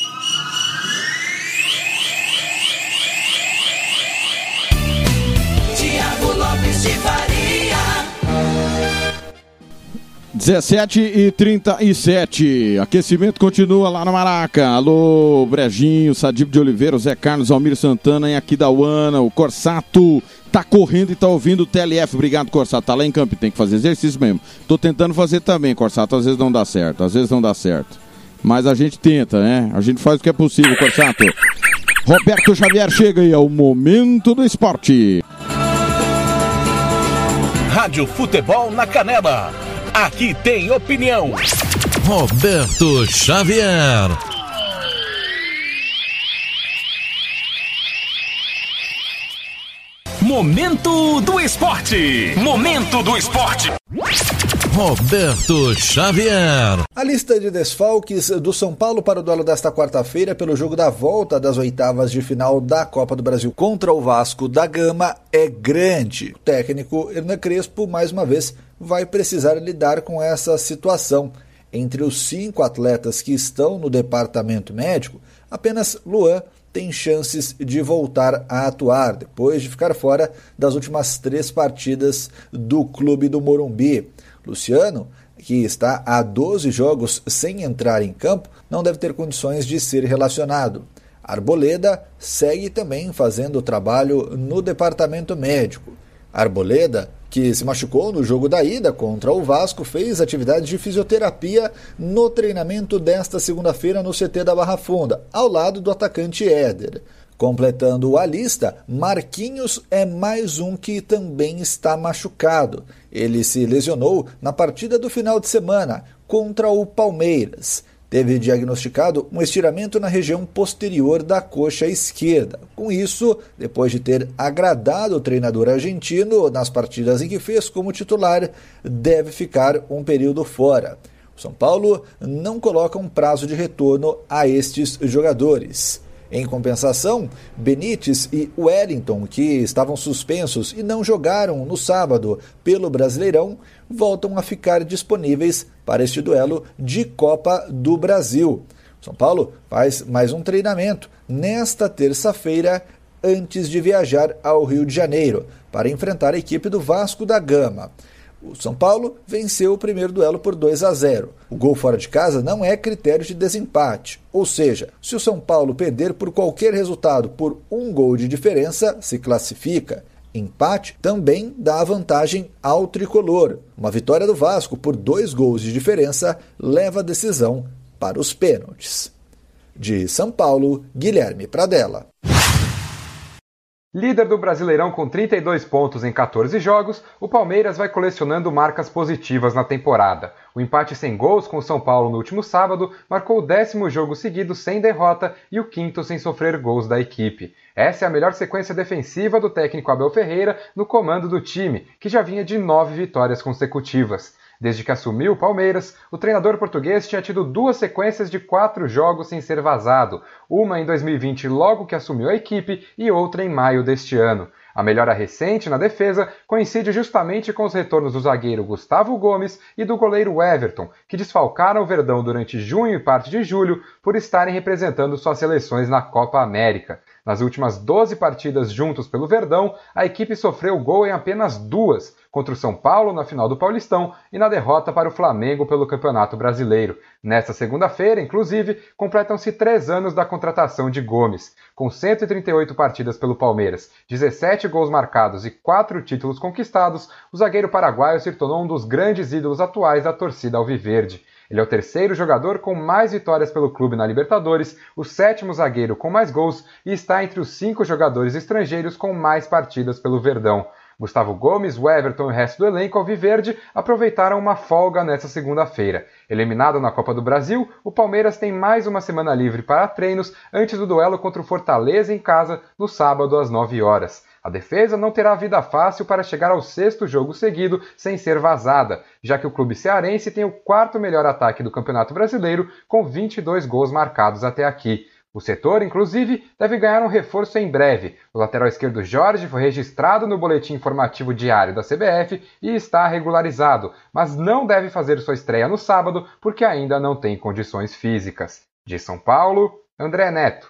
De Faria. 17 e 37. Aquecimento continua lá na Maraca. Alô, Brejinho, Sadib de Oliveira, Zé Carlos, Almir Santana em Aquidauana, o Corsato tá correndo e tá ouvindo o TLF. Obrigado, Corsato. Tá lá em campo, tem que fazer exercício mesmo. Tô tentando fazer também, Corsato. Às vezes não dá certo, às vezes não dá certo. Mas a gente tenta, né? A gente faz o que é possível, Corsato. Roberto Xavier chega aí ao momento do esporte. Rádio Futebol na Canela. Aqui tem opinião. Roberto Xavier. Momento do esporte. Momento do esporte. Roberto Xavier. A lista de desfalques do São Paulo para o duelo desta quarta-feira pelo jogo da volta das oitavas de final da Copa do Brasil contra o Vasco da Gama é grande. O técnico Hernan Crespo, mais uma vez, vai precisar lidar com essa situação. Entre os cinco atletas que estão no departamento médico, apenas Luan tem chances de voltar a atuar depois de ficar fora das últimas três partidas do clube do Morumbi. Luciano, que está há 12 jogos sem entrar em campo, não deve ter condições de ser relacionado. Arboleda segue também fazendo trabalho no departamento médico. Arboleda, que se machucou no jogo da ida contra o Vasco, fez atividade de fisioterapia no treinamento desta segunda-feira no CT da Barra Funda, ao lado do atacante Éder. Completando a lista, Marquinhos é mais um que também está machucado. Ele se lesionou na partida do final de semana contra o Palmeiras. Teve diagnosticado um estiramento na região posterior da coxa esquerda. Com isso, depois de ter agradado o treinador argentino nas partidas em que fez como titular, deve ficar um período fora. O São Paulo não coloca um prazo de retorno a estes jogadores. Em compensação, Benítez e Wellington, que estavam suspensos e não jogaram no sábado pelo Brasileirão, voltam a ficar disponíveis para este duelo de Copa do Brasil. São Paulo faz mais um treinamento nesta terça-feira antes de viajar ao Rio de Janeiro para enfrentar a equipe do Vasco da Gama. O São Paulo venceu o primeiro duelo por 2 a 0. O gol fora de casa não é critério de desempate, ou seja, se o São Paulo perder por qualquer resultado por um gol de diferença, se classifica. Empate também dá vantagem ao tricolor. Uma vitória do Vasco por dois gols de diferença leva a decisão para os pênaltis. De São Paulo, Guilherme Pradella. Líder do Brasileirão com 32 pontos em 14 jogos, o Palmeiras vai colecionando marcas positivas na temporada. O empate sem gols com o São Paulo no último sábado marcou o décimo jogo seguido sem derrota e o quinto sem sofrer gols da equipe. Essa é a melhor sequência defensiva do técnico Abel Ferreira no comando do time, que já vinha de nove vitórias consecutivas. Desde que assumiu o Palmeiras, o treinador português tinha tido duas sequências de quatro jogos sem ser vazado, uma em 2020 logo que assumiu a equipe e outra em maio deste ano. A melhora recente na defesa coincide justamente com os retornos do zagueiro Gustavo Gomes e do goleiro Everton, que desfalcaram o Verdão durante junho e parte de julho por estarem representando suas seleções na Copa América. Nas últimas 12 partidas juntos pelo Verdão, a equipe sofreu gol em apenas duas, contra o São Paulo na final do Paulistão e na derrota para o Flamengo pelo Campeonato Brasileiro. Nesta segunda-feira, inclusive, completam-se três anos da contratação de Gomes. Com 138 partidas pelo Palmeiras, 17 gols marcados e 4 títulos conquistados, o zagueiro paraguaio se tornou um dos grandes ídolos atuais da torcida alviverde. Ele é o terceiro jogador com mais vitórias pelo clube na Libertadores, o sétimo zagueiro com mais gols e está entre os cinco jogadores estrangeiros com mais partidas pelo Verdão. Gustavo Gomes, o Everton e o resto do elenco alviverde aproveitaram uma folga nesta segunda-feira. Eliminado na Copa do Brasil, o Palmeiras tem mais uma semana livre para treinos antes do duelo contra o Fortaleza em casa no sábado às 9 horas. A defesa não terá vida fácil para chegar ao sexto jogo seguido sem ser vazada, já que o clube cearense tem o quarto melhor ataque do Campeonato Brasileiro, com 22 gols marcados até aqui. O setor, inclusive, deve ganhar um reforço em breve. O lateral esquerdo Jorge foi registrado no boletim informativo diário da CBF e está regularizado, mas não deve fazer sua estreia no sábado porque ainda não tem condições físicas. De São Paulo, André Neto.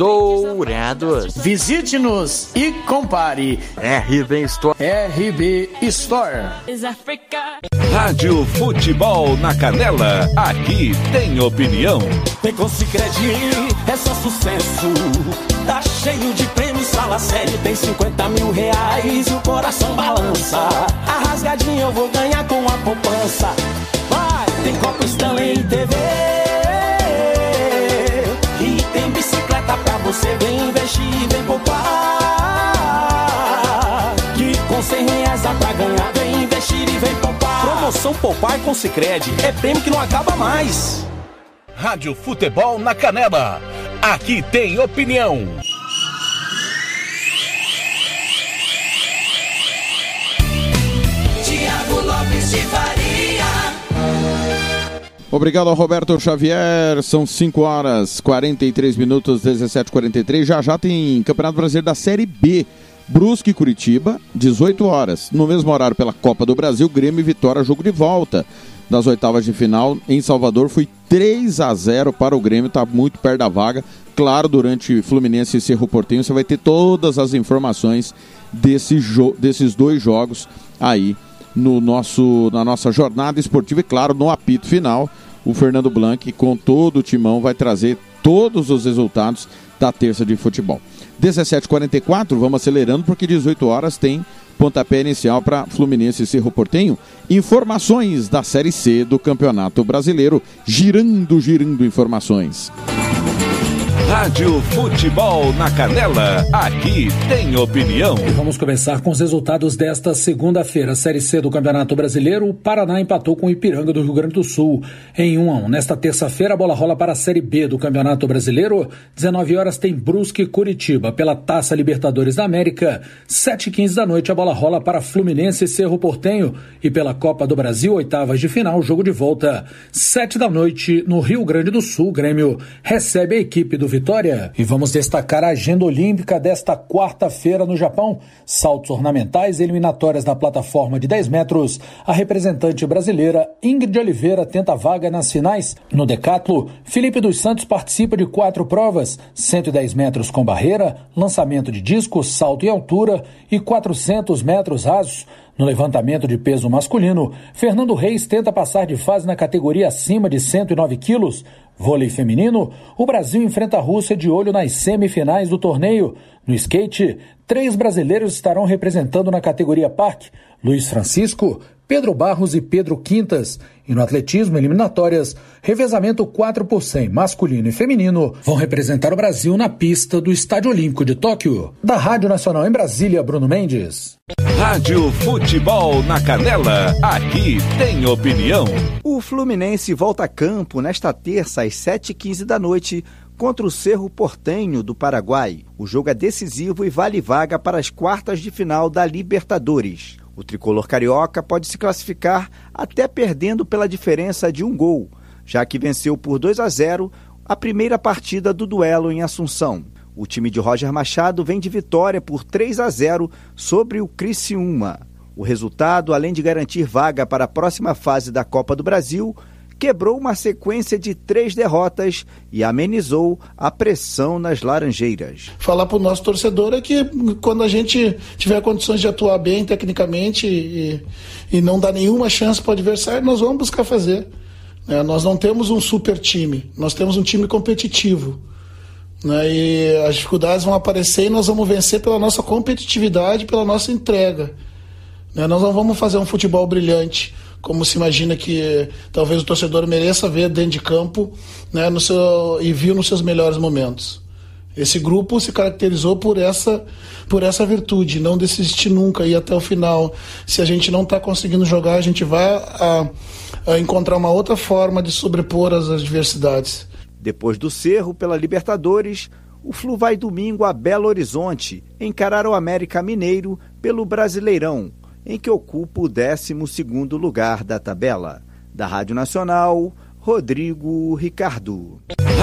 Dourados. Visite-nos e compare. RB Store. RB Store. Rádio Futebol na Canela. Aqui tem opinião. Vem com Cicred, é só sucesso. Tá cheio de prêmios, fala sério. Tem 50 mil reais e o coração balança. A rasgadinha eu vou ganhar com a poupança. Vai, tem Copa Stanley TV. E tem bicicleta pra você. Vem investir, vem poupar. Que com 100 reais dá pra ganhar. Vem investir e vem poupar. Promoção Poupar com Cicred é prêmio que não acaba mais. Rádio Futebol na Canela. Aqui tem opinião. Tiago Lopes de. Obrigado ao Roberto Xavier. São 5 horas 43 minutos, 17h43. Já já tem Campeonato Brasileiro da Série B. Brusque e Curitiba, 18 horas. No mesmo horário pela Copa do Brasil, Grêmio e Vitória, jogo de volta das oitavas de final em Salvador. Foi 3 a 0 para o Grêmio, está muito perto da vaga. Claro, durante Fluminense e Cerro Portenho, você vai ter todas as informações desse desses dois jogos aí no nosso, na nossa jornada esportiva e, claro, no apito final. O Fernando Blanc, com todo o timão, vai trazer todos os resultados da terça de futebol. 17h44, vamos acelerando porque 18 horas tem pontapé inicial para Fluminense e Cerro Portenho. Informações da Série C do Campeonato Brasileiro. Girando, girando informações. Rádio Futebol na Canela, aqui tem opinião. Vamos começar com os resultados desta segunda-feira. Série C do Campeonato Brasileiro, o Paraná empatou com o Ipiranga do Rio Grande do Sul em 1 a 1. Nesta terça-feira, a bola rola para a Série B do Campeonato Brasileiro. 19 horas tem Brusque e Curitiba pela Taça Libertadores da América. 7 e 15 da noite, a bola rola para Fluminense e Cerro Portenho. E pela Copa do Brasil, oitavas de final, jogo de volta. 7 da noite, no Rio Grande do Sul, Grêmio recebe a equipe do Vitória. E vamos destacar a agenda olímpica desta quarta-feira no Japão. Saltos ornamentais eliminatórias na plataforma de 10 metros. A representante brasileira Ingrid Oliveira tenta vaga nas finais. No decatlo, Felipe dos Santos participa de quatro provas: 110 metros com barreira, lançamento de disco, salto em altura e 400 metros rasos. No levantamento de peso masculino, Fernando Reis tenta passar de fase na categoria acima de 109 quilos. Vôlei feminino, o Brasil enfrenta a Rússia de olho nas semifinais do torneio. No skate, três brasileiros estarão representando na categoria Parque: Luiz Francisco, Pedro Barros e Pedro Quintas. E no atletismo, eliminatórias, revezamento 4 por 100 masculino e feminino vão representar o Brasil na pista do Estádio Olímpico de Tóquio. Da Rádio Nacional em Brasília, Bruno Mendes. Rádio Futebol na Canela, aqui tem opinião. O Fluminense volta a campo nesta terça às 7h15 da noite contra o Cerro Portenho do Paraguai. O jogo é decisivo e vale vaga para as quartas de final da Libertadores. O tricolor carioca pode se classificar até perdendo pela diferença de um gol, já que venceu por 2 a 0 a primeira partida do duelo em Assunção. O time de Roger Machado vem de vitória por 3 a 0 sobre o Criciúma. O resultado, além de garantir vaga para a próxima fase da Copa do Brasil, quebrou uma sequência de três derrotas e amenizou a pressão nas Laranjeiras. Falar para o nosso torcedor é que quando a gente tiver condições de atuar bem tecnicamente e, e não dar nenhuma chance para o adversário, nós vamos buscar fazer. É, nós não temos um super time, nós temos um time competitivo. Né, e as dificuldades vão aparecer e nós vamos vencer pela nossa competitividade, pela nossa entrega. Né, nós não vamos fazer um futebol brilhante, como se imagina que talvez o torcedor mereça ver dentro de campo né, no seu, e viu nos seus melhores momentos. Esse grupo se caracterizou por essa, por essa virtude, não desistir nunca e até o final. Se a gente não está conseguindo jogar, a gente vai a, a encontrar uma outra forma de sobrepor as adversidades. Depois do Cerro pela Libertadores, o Flu vai domingo a Belo Horizonte encarar o América Mineiro pelo Brasileirão, em que ocupa o 12 lugar da tabela. Da Rádio Nacional, Rodrigo Ricardo.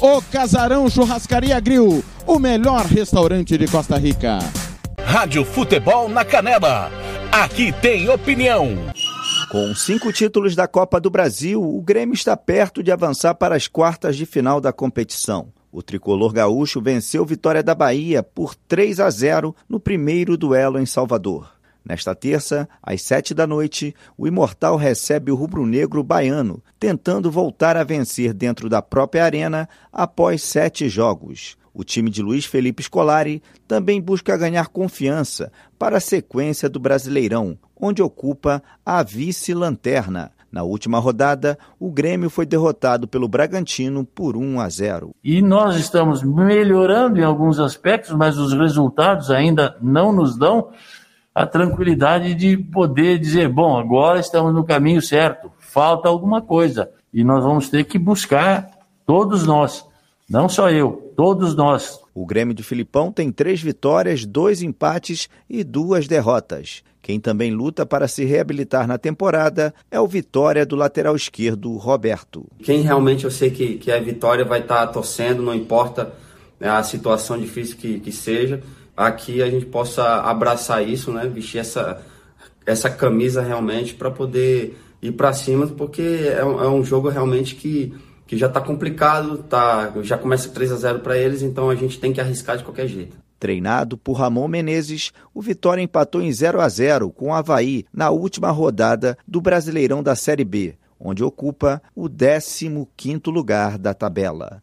O Casarão Churrascaria Grill, o melhor restaurante de Costa Rica. Rádio Futebol na Canela. Aqui tem opinião. Com cinco títulos da Copa do Brasil, o Grêmio está perto de avançar para as quartas de final da competição. O tricolor gaúcho venceu Vitória da Bahia por 3 a 0 no primeiro duelo em Salvador. Nesta terça, às sete da noite, o Imortal recebe o rubro-negro baiano, tentando voltar a vencer dentro da própria arena após sete jogos. O time de Luiz Felipe Scolari também busca ganhar confiança para a sequência do Brasileirão, onde ocupa a vice-lanterna. Na última rodada, o Grêmio foi derrotado pelo Bragantino por 1 a 0. E nós estamos melhorando em alguns aspectos, mas os resultados ainda não nos dão a tranquilidade de poder dizer: bom, agora estamos no caminho certo, falta alguma coisa. E nós vamos ter que buscar, todos nós, não só eu, todos nós. O Grêmio de Filipão tem três vitórias, dois empates e duas derrotas. Quem também luta para se reabilitar na temporada é o Vitória do lateral esquerdo, Roberto. Quem realmente eu sei que, que é Vitória vai estar tá torcendo, não importa né, a situação difícil que, que seja, aqui a gente possa abraçar isso, né, vestir essa, essa camisa realmente para poder ir para cima, porque é um, é um jogo realmente que que já está complicado, tá, já começa 3 a 0 para eles, então a gente tem que arriscar de qualquer jeito. Treinado por Ramon Menezes, o Vitória empatou em 0 a 0 com o Havaí na última rodada do Brasileirão da Série B, onde ocupa o 15º lugar da tabela.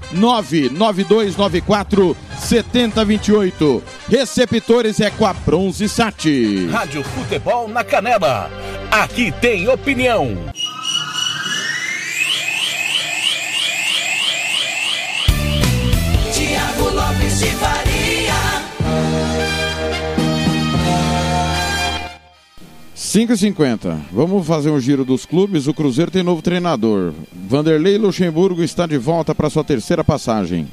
99294 7028. Receptores é com a Bronze Sat. Rádio Futebol na Canela. Aqui tem opinião. Tiago Lopes de Faria. 5h50. Vamos fazer um giro dos clubes. O Cruzeiro tem novo treinador. Vanderlei Luxemburgo está de volta para sua terceira passagem.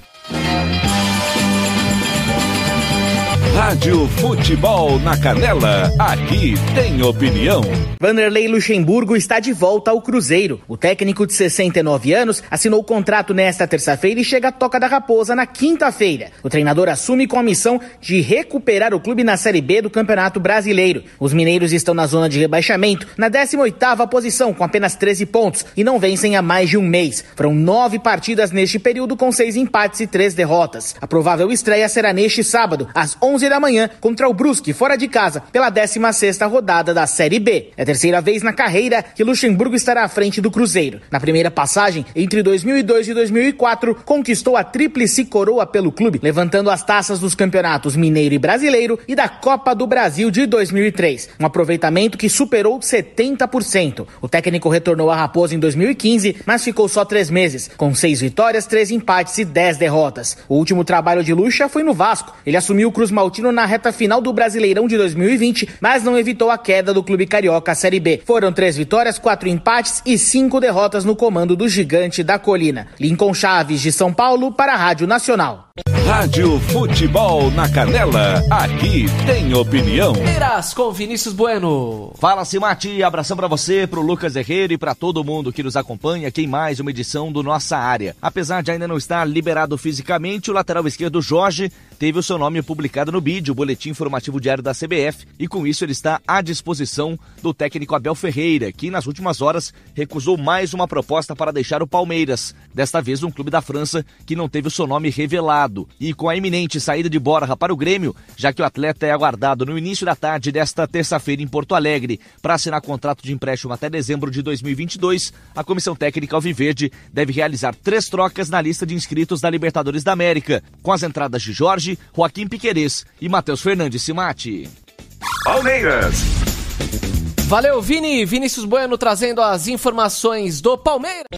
Rádio Futebol na Canela, aqui tem opinião. Vanderlei Luxemburgo está de volta ao Cruzeiro. O técnico de 69 anos assinou o contrato nesta terça-feira e chega à Toca da Raposa na quinta-feira. O treinador assume com a missão de recuperar o clube na Série B do Campeonato Brasileiro. Os mineiros estão na zona de rebaixamento, na 18ª posição, com apenas 13 pontos, e não vencem há mais de um mês. Foram nove partidas neste período, com seis empates e três derrotas. A provável estreia será neste sábado, às 11 da manhã, contra o Brusque, fora de casa, pela 16ª rodada da Série B. É a terceira vez na carreira que Luxemburgo estará à frente do Cruzeiro. Na primeira passagem, entre 2002 e 2004, conquistou a tríplice coroa pelo clube, levantando as taças dos campeonatos mineiro e brasileiro e da Copa do Brasil de 2003. Um aproveitamento que superou 70%. O técnico retornou à Raposa em 2015, mas ficou só três meses, com seis vitórias, três empates e dez derrotas. O último trabalho de Luxa foi no Vasco. Ele assumiu o Cruz Maltino na reta final do Brasileirão de 2020, mas não evitou a queda do clube carioca Série B. Foram três vitórias, quatro empates e cinco derrotas no comando do gigante da colina. Lincoln Chaves de São Paulo para a Rádio Nacional. Rádio Futebol na Canela, aqui tem opinião. Palmeiras com Vinícius Bueno. Fala, Simati, abração para você, pro Lucas Herrero e para todo mundo que nos acompanha aqui em mais uma edição do Nossa Área. Apesar de ainda não estar liberado fisicamente, o lateral esquerdo Jorge teve o seu nome publicado no BID, o Boletim Informativo Diário da CBF, e com isso ele está à disposição do técnico Abel Ferreira, que nas últimas horas recusou mais uma proposta para deixar o Palmeiras, desta vez um clube da França que não teve o seu nome revelado. E com a iminente saída de Borja para o Grêmio, já que o atleta é aguardado no início da tarde desta terça-feira em Porto Alegre para assinar contrato de empréstimo até dezembro de 2022, a comissão técnica Alviverde deve realizar três trocas na lista de inscritos da Libertadores da América, com as entradas de Jorge Joaquim Piquerez e Matheus Fernandes Simati. Palmeiras. Valeu, Vini. Vinícius Bueno trazendo as informações do Palmeiras.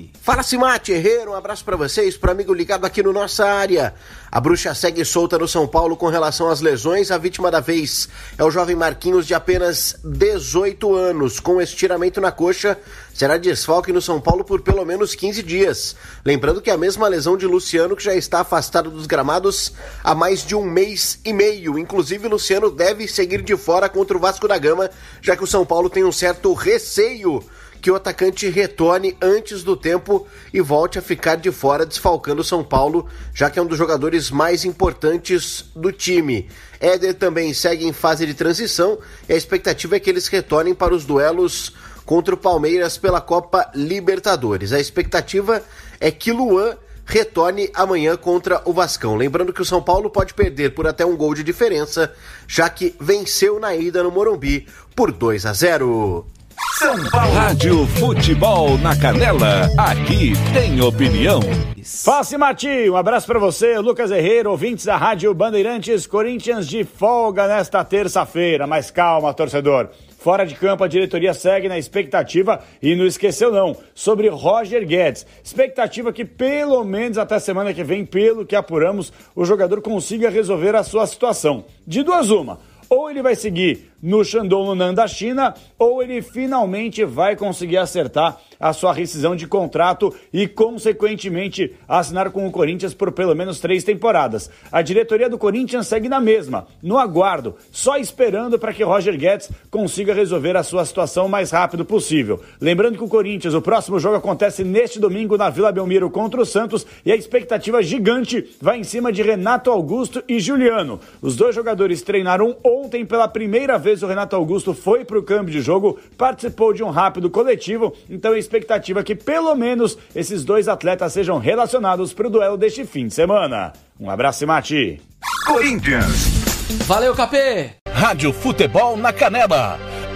Fala Simate, Herreiro, um abraço para vocês, para amigo ligado aqui no nossa área. A bruxa segue solta no São Paulo com relação às lesões. A vítima da vez é o jovem Marquinhos de apenas 18 anos, com estiramento na coxa. Será desfalque no São Paulo por pelo menos 15 dias. Lembrando que é a mesma lesão de Luciano, que já está afastado dos gramados há mais de um mês e meio. Inclusive, Luciano deve seguir de fora contra o Vasco da Gama, já que o São Paulo tem um certo receio que o atacante retorne antes do tempo e volte a ficar de fora, desfalcando o São Paulo, já que é um dos jogadores mais importantes do time. Éder também segue em fase de transição e a expectativa é que eles retornem para os duelos contra o Palmeiras pela Copa Libertadores. A expectativa é que Luan retorne amanhã contra o Vascão. Lembrando que o São Paulo pode perder por até um gol de diferença, já que venceu na ida no Morumbi por 2 a 0. São Paulo. Rádio Futebol na Canela. Aqui tem opinião. Face Mati, um abraço para você, Lucas Herreiro, ouvintes da Rádio Bandeirantes, Corinthians de folga nesta terça-feira. Mas calma, torcedor. Fora de campo, a diretoria segue na expectativa e não esqueceu não, sobre Roger Guedes. Expectativa que pelo menos até semana que vem, pelo que apuramos, o jogador consiga resolver a sua situação. De duas uma, ou ele vai seguir no Shandong Lundan da China, ou ele finalmente vai conseguir acertar a sua rescisão de contrato e, consequentemente, assinar com o Corinthians por pelo menos três temporadas. A diretoria do Corinthians segue na mesma, no aguardo, só esperando para que Roger Guedes consiga resolver a sua situação o mais rápido possível. Lembrando que o Corinthians, o próximo jogo acontece neste domingo na Vila Belmiro contra o Santos e a expectativa gigante vai em cima de Renato Augusto e Juliano. Os dois jogadores treinaram ontem pela primeira vez. O Renato Augusto foi para o câmbio de jogo, participou de um rápido coletivo, então a expectativa é que pelo menos esses dois atletas sejam relacionados para o duelo deste fim de semana. Um abraço, Mati. Corinthians. Valeu, Capê. Rádio Futebol na Canela.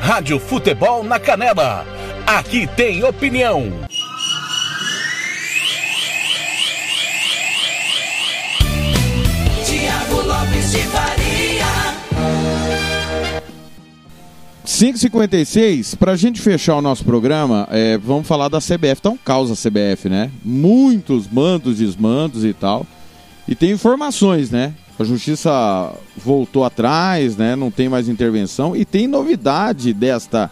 Rádio Futebol na Canela. Aqui tem opinião. Tiago Lopes de Faria. 5h56, pra gente fechar o nosso programa, é, vamos falar da CBF. Tá um caos a CBF, né? Muitos mandos, desmandos e tal. E tem informações, né? A justiça voltou atrás, né? Não tem mais intervenção. E tem novidade desta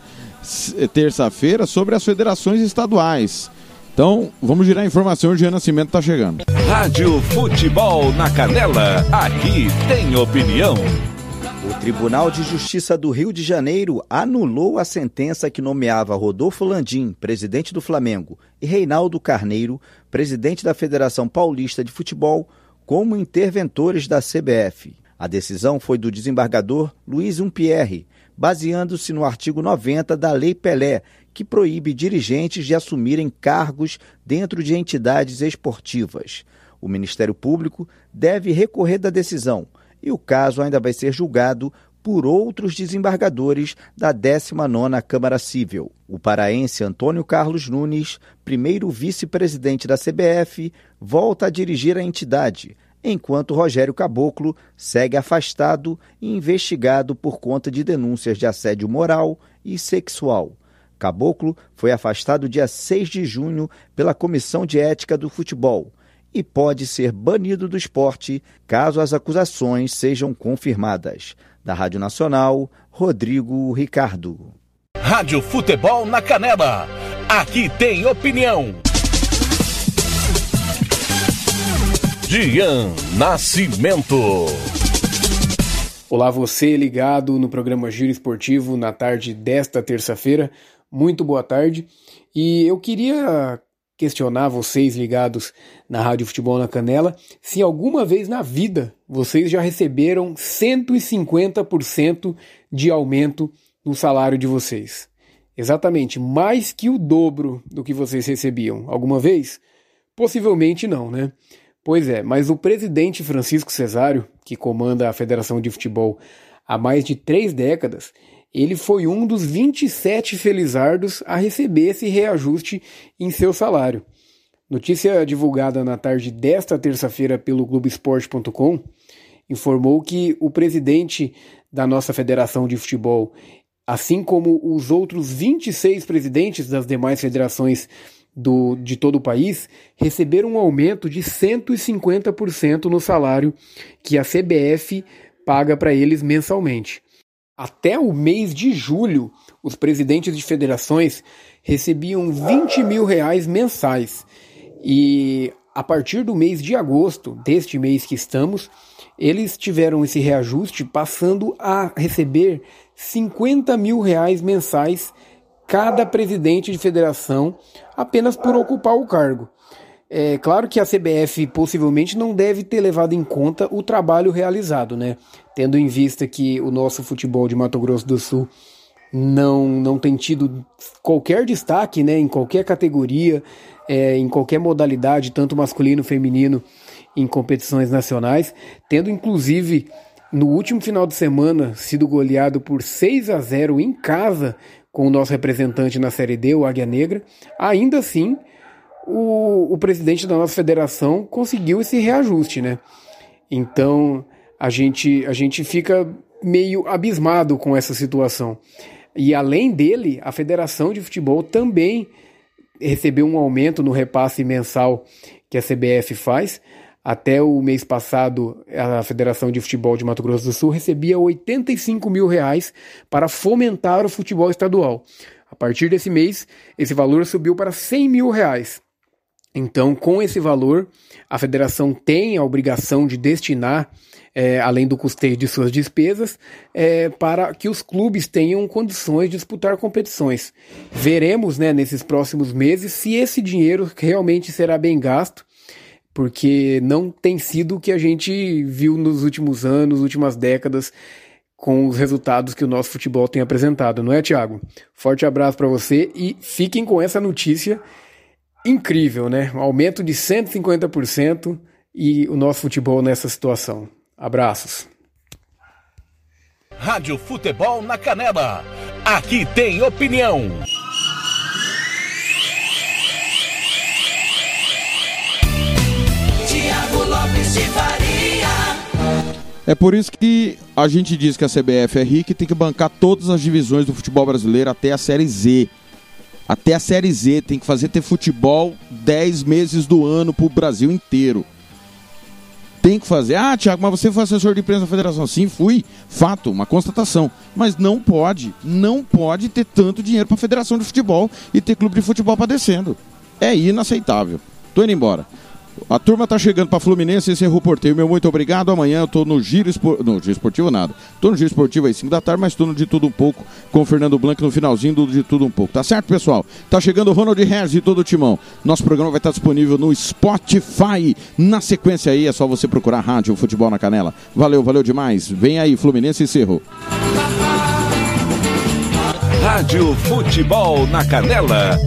terça-feira sobre as federações estaduais. Então, vamos girar a informação. O Jean Nascimento tá chegando. Rádio Futebol na Canela. Aqui tem opinião. O Tribunal de Justiça do Rio de Janeiro anulou a sentença que nomeava Rodolfo Landim, presidente do Flamengo, e Reinaldo Carneiro, presidente da Federação Paulista de Futebol, como interventores da CBF. A decisão foi do desembargador Luiz Umpierre, baseando-se no artigo 90 da Lei Pelé, que proíbe dirigentes de assumirem cargos dentro de entidades esportivas. O Ministério Público deve recorrer da decisão e o caso ainda vai ser julgado por outros desembargadores da 19ª Câmara Civil. O paraense Antônio Carlos Nunes, primeiro vice-presidente da CBF, volta a dirigir a entidade, enquanto Rogério Caboclo segue afastado e investigado por conta de denúncias de assédio moral e sexual. Caboclo foi afastado dia 6 de junho pela Comissão de Ética do Futebol e pode ser banido do esporte caso as acusações sejam confirmadas. Da Rádio Nacional, Rodrigo Ricardo. Rádio Futebol na Canela. Aqui tem opinião. Dian Nascimento. Olá, você ligado no programa Giro Esportivo na tarde desta terça-feira. Muito boa tarde. E eu queria questionar vocês ligados na Rádio Futebol na Canela se alguma vez na vida vocês já receberam 150% de aumento no salário de vocês. Exatamente, mais que o dobro do que vocês recebiam. Alguma vez? Possivelmente não, né? Pois é, mas o presidente Francisco Cesário, que comanda a Federação de Futebol há mais de três décadas, ele foi um dos 27 felizardos a receber esse reajuste em seu salário. Notícia divulgada na tarde desta terça-feira pelo Globoesporte.com informou que o presidente da nossa Federação de Futebol, assim como os outros 26 presidentes das demais federações do, de todo o país, receberam um aumento de 150% no salário que a CBF paga para eles mensalmente. Até o mês de julho, os presidentes de federações recebiam 20 mil reais mensais. E a partir do mês de agosto, deste mês que estamos, eles tiveram esse reajuste passando a receber 50 mil reais mensais cada presidente de federação apenas por ocupar o cargo. É claro que a CBF possivelmente não deve ter levado em conta o trabalho realizado, né? Tendo em vista que o nosso futebol de Mato Grosso do Sul não, não tem tido qualquer destaque né, em qualquer categoria, é, em qualquer modalidade, tanto masculino, feminino, em competições nacionais, tendo inclusive no último final de semana sido goleado por 6 a 0 em casa com o nosso representante na Série D, o Águia Negra, ainda assim o, o presidente da nossa federação conseguiu esse reajuste, né? Então a gente, a gente fica meio abismado com essa situação. E além dele, a Federação de Futebol também recebeu um aumento no repasse mensal que a CBF faz. Até o mês passado, a Federação de Futebol de Mato Grosso do Sul recebia 85 mil reais para fomentar o futebol estadual. A partir desse mês, esse valor subiu para 100 mil reais. Então, com esse valor, a federação tem a obrigação de destinar é, além do custeio de suas despesas, é, para que os clubes tenham condições de disputar competições. Veremos né, nesses próximos meses se esse dinheiro realmente será bem gasto, porque não tem sido o que a gente viu nos últimos anos, últimas décadas, com os resultados que o nosso futebol tem apresentado, não é, Thiago? Forte abraço para você e fiquem com essa notícia incrível, né? Um aumento de 150% e o nosso futebol nessa situação. Abraços. Rádio Futebol na Canela. Aqui tem opinião. Tiago Lopes de Faria. É por isso que a gente diz que a CBF é rica e tem que bancar todas as divisões do futebol brasileiro até a Série Z. Até a Série Z tem que fazer ter futebol 10 meses do ano para o Brasil inteiro. Tem que fazer. Ah, Tiago, mas você foi assessor de imprensa da federação. Sim, fui. Fato, uma constatação. Mas não pode, não pode ter tanto dinheiro para a federação de futebol e ter clube de futebol padecendo. É inaceitável. Tô indo embora. A turma tá chegando para Fluminense, encerrou o porteio. Meu muito obrigado. Amanhã eu tô no Giro Esportivo. No Giro Esportivo nada. Tô no Giro Esportivo às 5 da tarde, mas tô no De Tudo Um Pouco com o Fernando Blanco no finalzinho do De Tudo Um Pouco. Tá certo, pessoal? Tá chegando o Ronald Regis e todo o timão. Nosso programa vai estar disponível no Spotify. Na sequência aí é só você procurar Rádio Futebol na Canela. Valeu, valeu demais. Vem aí, Fluminense e Cerro. Rádio Futebol na Canela.